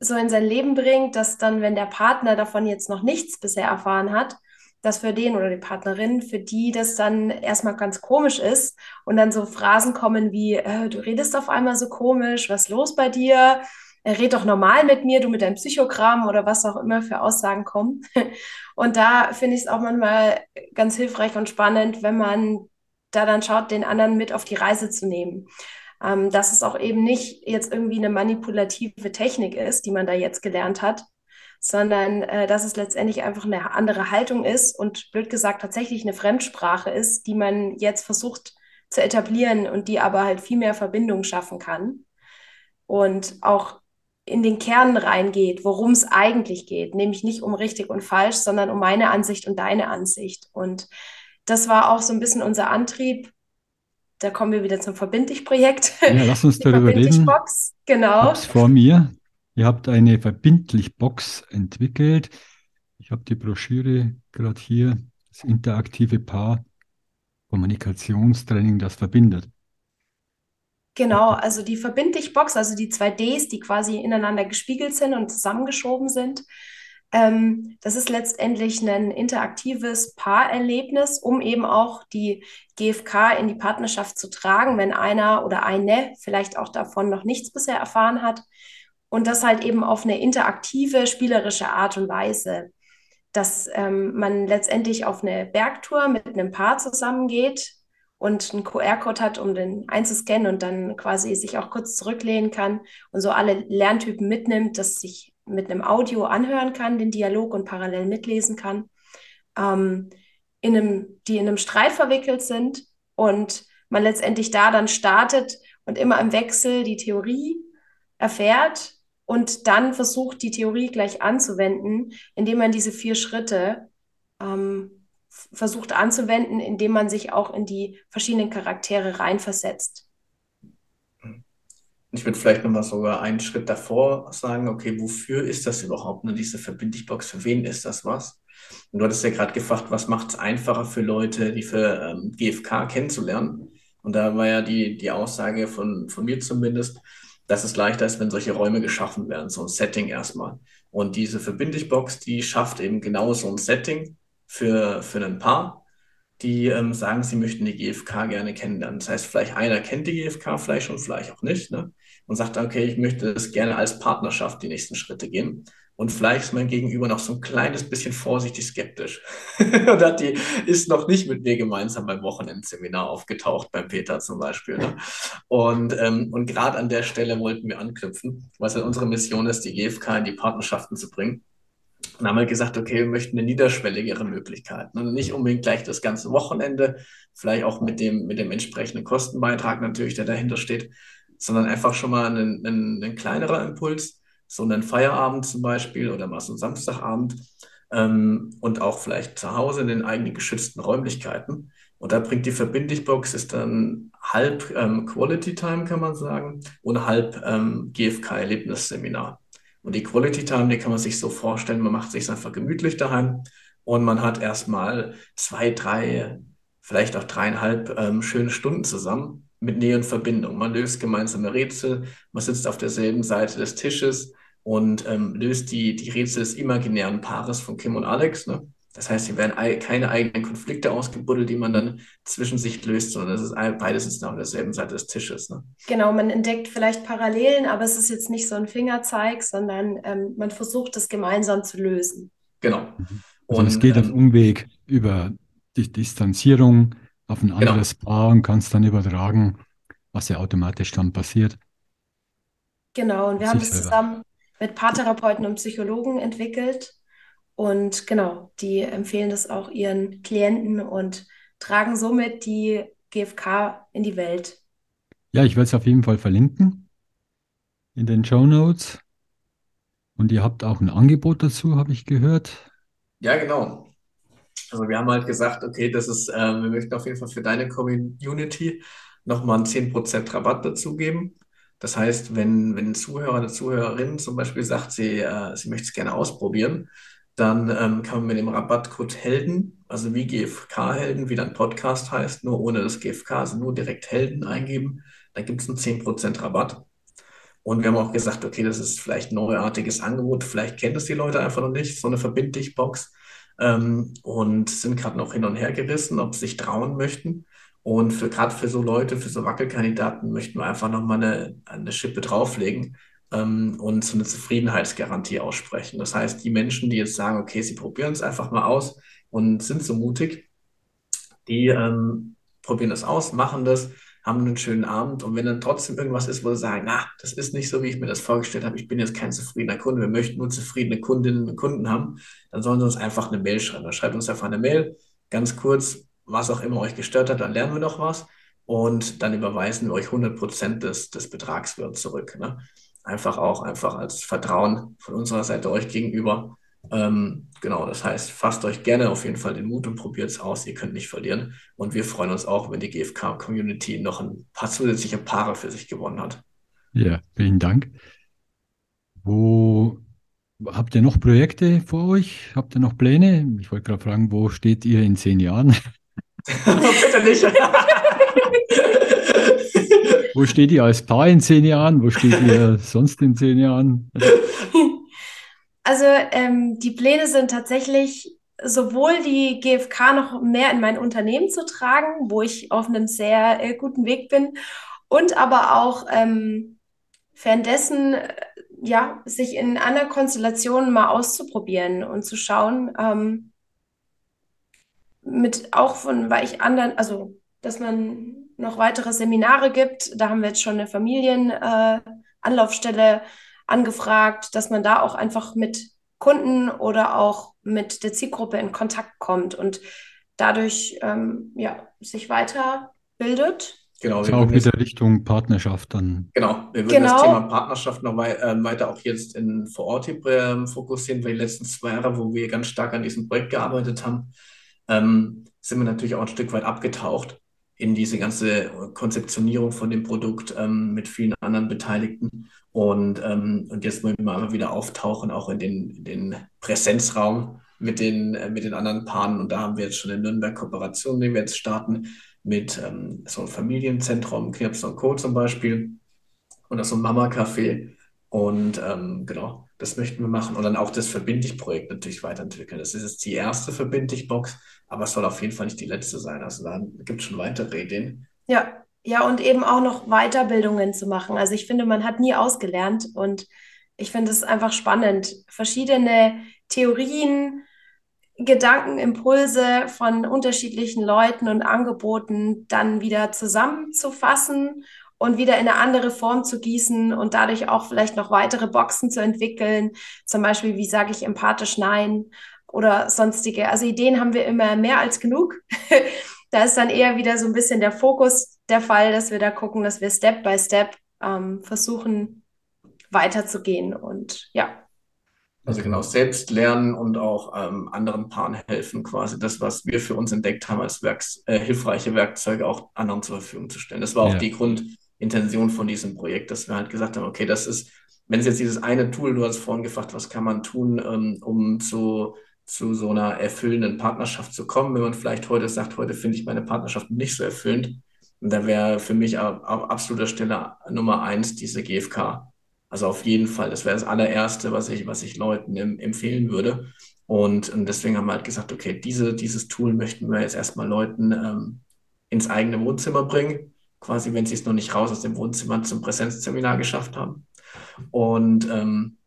so in sein Leben bringt, dass dann, wenn der Partner davon jetzt noch nichts bisher erfahren hat, dass für den oder die Partnerin, für die das dann erstmal ganz komisch ist und dann so Phrasen kommen wie, äh, du redest auf einmal so komisch, was ist los bei dir? Äh, red doch normal mit mir, du mit deinem Psychogramm oder was auch immer für Aussagen kommen. Und da finde ich es auch manchmal ganz hilfreich und spannend, wenn man da dann schaut, den anderen mit auf die Reise zu nehmen. Ähm, dass es auch eben nicht jetzt irgendwie eine manipulative Technik ist, die man da jetzt gelernt hat, sondern äh, dass es letztendlich einfach eine andere Haltung ist und blöd gesagt tatsächlich eine Fremdsprache ist, die man jetzt versucht zu etablieren und die aber halt viel mehr Verbindung schaffen kann und auch in den Kern reingeht, worum es eigentlich geht, nämlich nicht um richtig und falsch, sondern um meine Ansicht und deine Ansicht. Und das war auch so ein bisschen unser Antrieb. Da kommen wir wieder zum Verbindlich-Projekt. Ja, lass uns darüber reden. Box, genau. Ich vor mir. Ihr habt eine Verbindlich-Box entwickelt. Ich habe die Broschüre gerade hier, das interaktive Paar Kommunikationstraining, das verbindet. Genau, also die Verbindlich-Box, also die zwei Ds, die quasi ineinander gespiegelt sind und zusammengeschoben sind, ähm, das ist letztendlich ein interaktives Paarerlebnis, um eben auch die GfK in die Partnerschaft zu tragen, wenn einer oder eine vielleicht auch davon noch nichts bisher erfahren hat. Und das halt eben auf eine interaktive, spielerische Art und Weise, dass ähm, man letztendlich auf eine Bergtour mit einem Paar zusammengeht und einen QR-Code hat, um den einzuscannen und dann quasi sich auch kurz zurücklehnen kann und so alle Lerntypen mitnimmt, dass sich mit einem Audio anhören kann, den Dialog und parallel mitlesen kann, ähm, in einem, die in einem Streit verwickelt sind und man letztendlich da dann startet und immer im Wechsel die Theorie erfährt und dann versucht, die Theorie gleich anzuwenden, indem man diese vier Schritte ähm, versucht anzuwenden, indem man sich auch in die verschiedenen Charaktere reinversetzt. Ich würde vielleicht nochmal sogar einen Schritt davor sagen, okay, wofür ist das überhaupt, ne, diese Verbindlichbox, für wen ist das was? Und du hattest ja gerade gefragt, was macht es einfacher für Leute, die für ähm, GFK kennenzulernen? Und da war ja die, die Aussage von, von mir zumindest, dass es leichter ist, wenn solche Räume geschaffen werden, so ein Setting erstmal. Und diese Verbindlichbox, die schafft eben genau so ein Setting für, für ein Paar, die ähm, sagen, sie möchten die GfK gerne kennenlernen. Das heißt, vielleicht einer kennt die GfK vielleicht schon, vielleicht auch nicht, ne? Und sagt, okay, ich möchte das gerne als Partnerschaft die nächsten Schritte gehen. Und vielleicht ist mein Gegenüber noch so ein kleines bisschen vorsichtig skeptisch. und hat die, ist noch nicht mit mir gemeinsam beim Wochenendseminar aufgetaucht, beim Peter zum Beispiel. Ne? Und, ähm, und gerade an der Stelle wollten wir anknüpfen, was ja unsere Mission ist, die GfK in die Partnerschaften zu bringen. Und haben halt gesagt, okay, wir möchten eine niederschwelligere Möglichkeit. Und nicht unbedingt gleich das ganze Wochenende, vielleicht auch mit dem, mit dem entsprechenden Kostenbeitrag natürlich, der dahinter steht, sondern einfach schon mal ein, ein, ein kleinerer Impuls, so einen Feierabend zum Beispiel oder mal so einen Samstagabend ähm, und auch vielleicht zu Hause in den eigenen geschützten Räumlichkeiten. Und da bringt die Verbindlichbox ist dann halb ähm, Quality Time, kann man sagen, und halb ähm, GFK-Erlebnisseminar. Und die Quality Time, die kann man sich so vorstellen, man macht sich einfach gemütlich daheim und man hat erstmal zwei, drei, vielleicht auch dreieinhalb ähm, schöne Stunden zusammen mit Nähe und Verbindung. Man löst gemeinsame Rätsel, man sitzt auf derselben Seite des Tisches und ähm, löst die, die Rätsel des imaginären Paares von Kim und Alex. Ne? Das heißt, hier werden keine eigenen Konflikte ausgebuddelt, die man dann zwischen sich löst, sondern das ist beides ist auf derselben Seite des Tisches. Ne? Genau, man entdeckt vielleicht Parallelen, aber es ist jetzt nicht so ein Fingerzeig, sondern ähm, man versucht es gemeinsam zu lösen. Genau. Mhm. Also und es geht ähm, einen Umweg über die Distanzierung auf ein genau. anderes genau. Paar und kann es dann übertragen, was ja automatisch dann passiert. Genau, und wir haben das zusammen mit Paartherapeuten und Psychologen entwickelt. Und genau, die empfehlen das auch ihren Klienten und tragen somit die GfK in die Welt. Ja, ich werde es auf jeden Fall verlinken in den Show Notes. Und ihr habt auch ein Angebot dazu, habe ich gehört. Ja, genau. Also wir haben halt gesagt, okay, das ist, äh, wir möchten auf jeden Fall für deine Community nochmal einen 10% Rabatt dazugeben. Das heißt, wenn, wenn ein Zuhörer, eine Zuhörerin zum Beispiel sagt, sie, äh, sie möchte es gerne ausprobieren, dann ähm, kann man mit dem Rabattcode Helden, also wie GFK-Helden, wie dann Podcast heißt, nur ohne das GFK, also nur direkt Helden eingeben. Dann gibt es einen 10% Rabatt. Und wir haben auch gesagt, okay, das ist vielleicht ein neuartiges Angebot, vielleicht kennt es die Leute einfach noch nicht, so eine Verbindlich-Box. Ähm, und sind gerade noch hin und her gerissen, ob sie sich trauen möchten. Und für gerade für so Leute, für so Wackelkandidaten möchten wir einfach nochmal eine, eine Schippe drauflegen ähm, und so eine Zufriedenheitsgarantie aussprechen. Das heißt, die Menschen, die jetzt sagen, okay, sie probieren es einfach mal aus und sind so mutig, die ähm, probieren das aus, machen das, haben einen schönen Abend und wenn dann trotzdem irgendwas ist, wo sie sagen, na, das ist nicht so, wie ich mir das vorgestellt habe, ich bin jetzt kein zufriedener Kunde, wir möchten nur zufriedene Kundinnen und Kunden haben, dann sollen sie uns einfach eine Mail schreiben. Dann schreibt uns einfach eine Mail, ganz kurz, was auch immer euch gestört hat, dann lernen wir noch was und dann überweisen wir euch 100 des, des Betrags wieder zurück. Ne? Einfach auch einfach als Vertrauen von unserer Seite euch gegenüber. Ähm, genau, das heißt, fasst euch gerne auf jeden Fall den Mut und probiert es aus. Ihr könnt nicht verlieren. Und wir freuen uns auch, wenn die GFK-Community noch ein paar zusätzliche Paare für sich gewonnen hat. Ja, vielen Dank. Wo habt ihr noch Projekte vor euch? Habt ihr noch Pläne? Ich wollte gerade fragen, wo steht ihr in zehn Jahren? Bitte nicht. Wo steht ihr als Paar in zehn Jahren? Wo steht ihr sonst in zehn Jahren? Also ähm, die Pläne sind tatsächlich sowohl die GfK noch mehr in mein Unternehmen zu tragen, wo ich auf einem sehr äh, guten Weg bin, und aber auch ähm, fern dessen, äh, ja, sich in anderen Konstellationen mal auszuprobieren und zu schauen, ähm, mit auch von, weil ich anderen, also dass man noch weitere Seminare gibt. Da haben wir jetzt schon eine Familienanlaufstelle äh, angefragt, dass man da auch einfach mit Kunden oder auch mit der Zielgruppe in Kontakt kommt und dadurch ähm, ja, sich weiterbildet. Genau, wir auch wieder Richtung Partnerschaft dann. Genau, wir würden genau. das Thema Partnerschaft noch wei äh, weiter auch jetzt in vor Ort äh, fokussieren, weil die letzten zwei Jahre, wo wir ganz stark an diesem Projekt gearbeitet haben, ähm, sind wir natürlich auch ein Stück weit abgetaucht in diese ganze Konzeptionierung von dem Produkt ähm, mit vielen anderen Beteiligten. Und, ähm, und jetzt wollen wir mal wieder auftauchen, auch in den, in den Präsenzraum mit den, äh, mit den anderen Paaren. Und da haben wir jetzt schon in Nürnberg Kooperationen, die wir jetzt starten, mit ähm, so einem Familienzentrum, Knips und Co. zum Beispiel. Und so ein Mama-Café. Und ähm, genau, das möchten wir machen. Und dann auch das Verbindlich-Projekt natürlich weiterentwickeln. Das ist jetzt die erste Verbindlich-Box, aber es soll auf jeden Fall nicht die letzte sein. Also da gibt es schon weitere Ideen. Ja, ja, und eben auch noch Weiterbildungen zu machen. Also ich finde, man hat nie ausgelernt und ich finde es einfach spannend, verschiedene Theorien, Gedanken, Impulse von unterschiedlichen Leuten und Angeboten dann wieder zusammenzufassen und wieder in eine andere Form zu gießen und dadurch auch vielleicht noch weitere Boxen zu entwickeln. Zum Beispiel, wie sage ich empathisch Nein oder sonstige. Also Ideen haben wir immer mehr als genug. da ist dann eher wieder so ein bisschen der Fokus der Fall, dass wir da gucken, dass wir Step by Step ähm, versuchen weiterzugehen und ja. Also genau, selbst lernen und auch ähm, anderen Paaren helfen, quasi das, was wir für uns entdeckt haben, als Werks äh, hilfreiche Werkzeuge auch anderen zur Verfügung zu stellen. Das war auch ja. die Grund, Intention von diesem Projekt, dass wir halt gesagt haben, okay, das ist, wenn es jetzt dieses eine Tool, du hast vorhin gefragt, was kann man tun, ähm, um zu, zu so einer erfüllenden Partnerschaft zu kommen, wenn man vielleicht heute sagt, heute finde ich meine Partnerschaft nicht so erfüllend. Und da wäre für mich auf absoluter Stelle Nummer eins diese GfK. Also auf jeden Fall, das wäre das allererste, was ich, was ich Leuten empfehlen würde. Und, und, deswegen haben wir halt gesagt, okay, diese, dieses Tool möchten wir jetzt erstmal Leuten ähm, ins eigene Wohnzimmer bringen, quasi wenn sie es noch nicht raus aus dem Wohnzimmer zum Präsenzseminar geschafft haben. Und, ähm,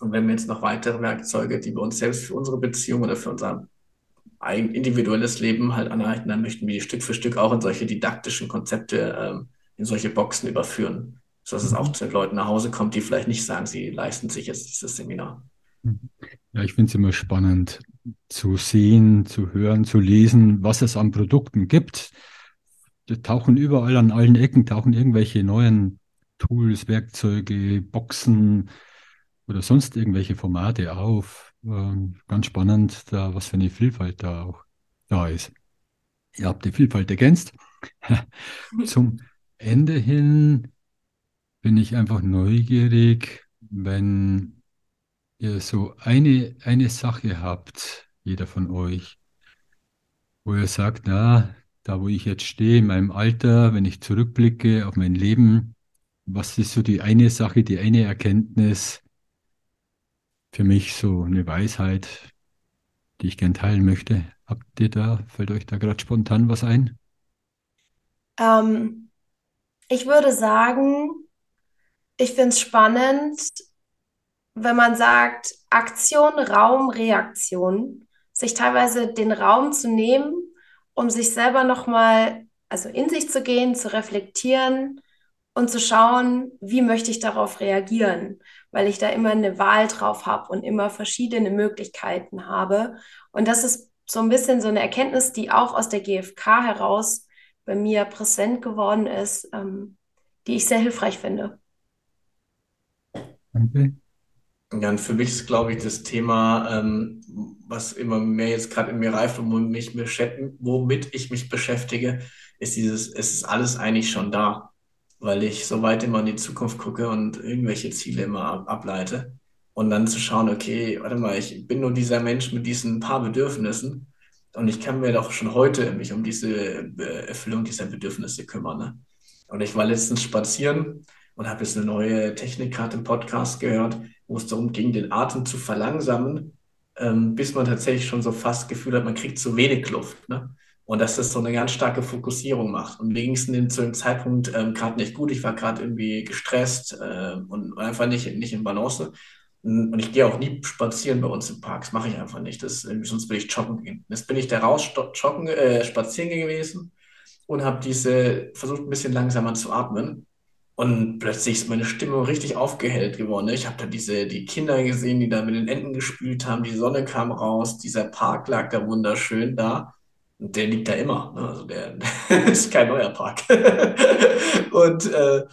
und wenn wir jetzt noch weitere Werkzeuge, die wir uns selbst für unsere Beziehung oder für unser individuelles Leben halt aneignen, dann möchten wir die Stück für Stück auch in solche didaktischen Konzepte, ähm, in solche Boxen überführen, sodass es auch mhm. zu den Leuten nach Hause kommt, die vielleicht nicht sagen, sie leisten sich jetzt dieses Seminar. Ja, ich finde es immer spannend zu sehen, zu hören, zu lesen, was es an Produkten gibt. Da tauchen überall an allen Ecken, tauchen irgendwelche neuen Tools, Werkzeuge, Boxen oder sonst irgendwelche Formate auf. Ähm, ganz spannend, da, was für eine Vielfalt da auch da ist. Ihr habt die Vielfalt ergänzt. Zum Ende hin bin ich einfach neugierig, wenn ihr so eine, eine Sache habt, jeder von euch, wo ihr sagt, na, da wo ich jetzt stehe, in meinem Alter, wenn ich zurückblicke auf mein Leben, was ist so die eine Sache, die eine Erkenntnis für mich, so eine Weisheit, die ich gern teilen möchte? Habt ihr da, fällt euch da gerade spontan was ein? Ähm, ich würde sagen, ich finde es spannend, wenn man sagt, Aktion, Raum, Reaktion, sich teilweise den Raum zu nehmen, um sich selber nochmal, also in sich zu gehen, zu reflektieren und zu schauen, wie möchte ich darauf reagieren, weil ich da immer eine Wahl drauf habe und immer verschiedene Möglichkeiten habe. Und das ist so ein bisschen so eine Erkenntnis, die auch aus der GfK heraus bei mir präsent geworden ist, ähm, die ich sehr hilfreich finde. Okay. Ja, und für mich ist, glaube ich, das Thema, ähm, was immer mehr jetzt gerade in mir reift und womit, ich mich beschäftige, ist dieses, es ist alles eigentlich schon da, weil ich so weit immer in die Zukunft gucke und irgendwelche Ziele immer ab ableite. Und dann zu schauen, okay, warte mal, ich bin nur dieser Mensch mit diesen paar Bedürfnissen und ich kann mir doch schon heute mich um diese äh, Erfüllung dieser Bedürfnisse kümmern. Ne? Und ich war letztens spazieren und habe jetzt eine neue Technik gerade im Podcast gehört, wo es darum ging, den Atem zu verlangsamen, ähm, bis man tatsächlich schon so fast Gefühl hat, man kriegt zu wenig Luft. Ne? Und dass das so eine ganz starke Fokussierung macht. Und mir ging es zu dem Zeitpunkt ähm, gerade nicht gut. Ich war gerade irgendwie gestresst äh, und einfach nicht, nicht in Balance. Und ich gehe auch nie spazieren bei uns im Park. Das mache ich einfach nicht. Das, sonst will ich joggen gehen. Jetzt bin ich da raus joggen, äh, spazieren gewesen und habe diese versucht ein bisschen langsamer zu atmen. Und plötzlich ist meine Stimmung richtig aufgehellt geworden. Ich habe da diese, die Kinder gesehen, die da mit den Enten gespielt haben, die Sonne kam raus, dieser Park lag da wunderschön da. Der liegt da immer. Ne? Also der ist kein neuer Park. und äh,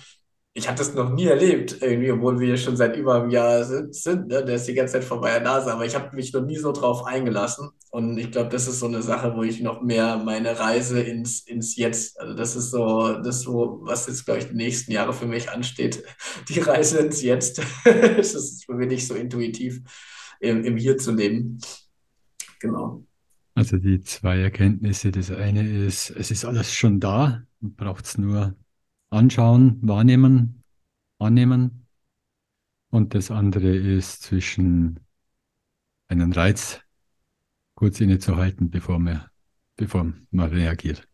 ich habe das noch nie erlebt, irgendwie, obwohl wir schon seit über einem Jahr sind. sind ne? Der ist die ganze Zeit vor meiner Nase, aber ich habe mich noch nie so drauf eingelassen. Und ich glaube, das ist so eine Sache, wo ich noch mehr meine Reise ins, ins Jetzt, also das ist so, das so, was jetzt, glaube ich, die nächsten Jahre für mich ansteht. Die Reise ins Jetzt. das ist für mich nicht so intuitiv, im, im Hier zu leben. Genau. Also die zwei Erkenntnisse. Das eine ist, es ist alles schon da, man braucht es nur anschauen, wahrnehmen, annehmen. Und das andere ist zwischen einen Reiz kurz innezuhalten, bevor man, bevor man reagiert.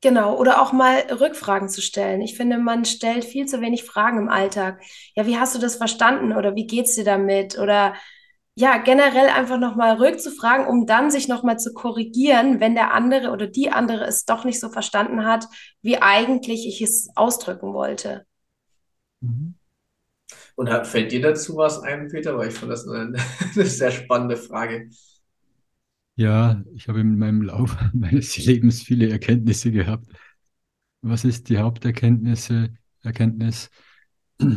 Genau, oder auch mal Rückfragen zu stellen. Ich finde, man stellt viel zu wenig Fragen im Alltag. Ja, wie hast du das verstanden oder wie geht's dir damit? Oder ja, generell einfach nochmal rückzufragen, um dann sich nochmal zu korrigieren, wenn der andere oder die andere es doch nicht so verstanden hat, wie eigentlich ich es ausdrücken wollte. Mhm. Und hat, fällt dir dazu was ein, Peter? Weil ich fand das eine, eine sehr spannende Frage. Ja, ich habe in meinem Lauf meines Lebens viele Erkenntnisse gehabt. Was ist die Haupterkenntnisse, Erkenntnis? Ich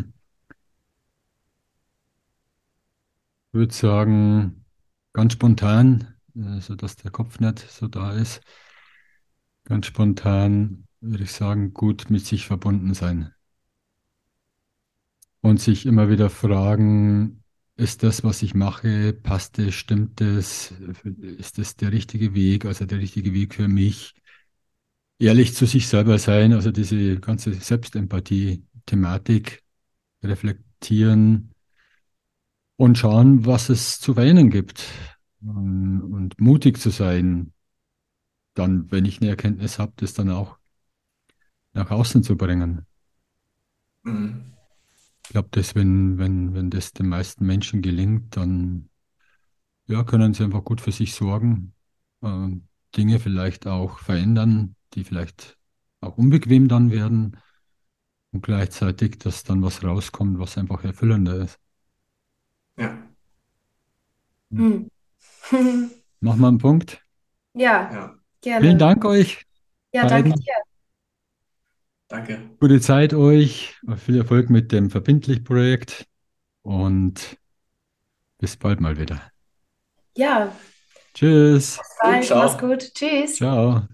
würde sagen, ganz spontan, äh, so dass der Kopf nicht so da ist. Ganz spontan, würde ich sagen, gut mit sich verbunden sein. Und sich immer wieder fragen, ist das, was ich mache, passt es, stimmt es, ist das der richtige Weg, also der richtige Weg für mich? Ehrlich zu sich selber sein, also diese ganze Selbstempathie-Thematik reflektieren und schauen, was es zu verändern gibt. Und, und mutig zu sein, dann, wenn ich eine Erkenntnis habe, das dann auch nach außen zu bringen. Mhm. Ich glaube, dass wenn, wenn, wenn das den meisten Menschen gelingt, dann ja, können sie einfach gut für sich sorgen, äh, Dinge vielleicht auch verändern, die vielleicht auch unbequem dann werden und gleichzeitig, dass dann was rauskommt, was einfach erfüllender ist. Ja, Hm. Machen wir einen Punkt. Ja, ja, gerne. Vielen Dank euch Ja, danke beiden. dir. danke. Gute Zeit euch, viel Erfolg mit dem Verbindlich-Projekt und bis bald mal wieder. Ja, Tschüss. bis bald. ciao. Mach's gut. Tschüss. Ciao.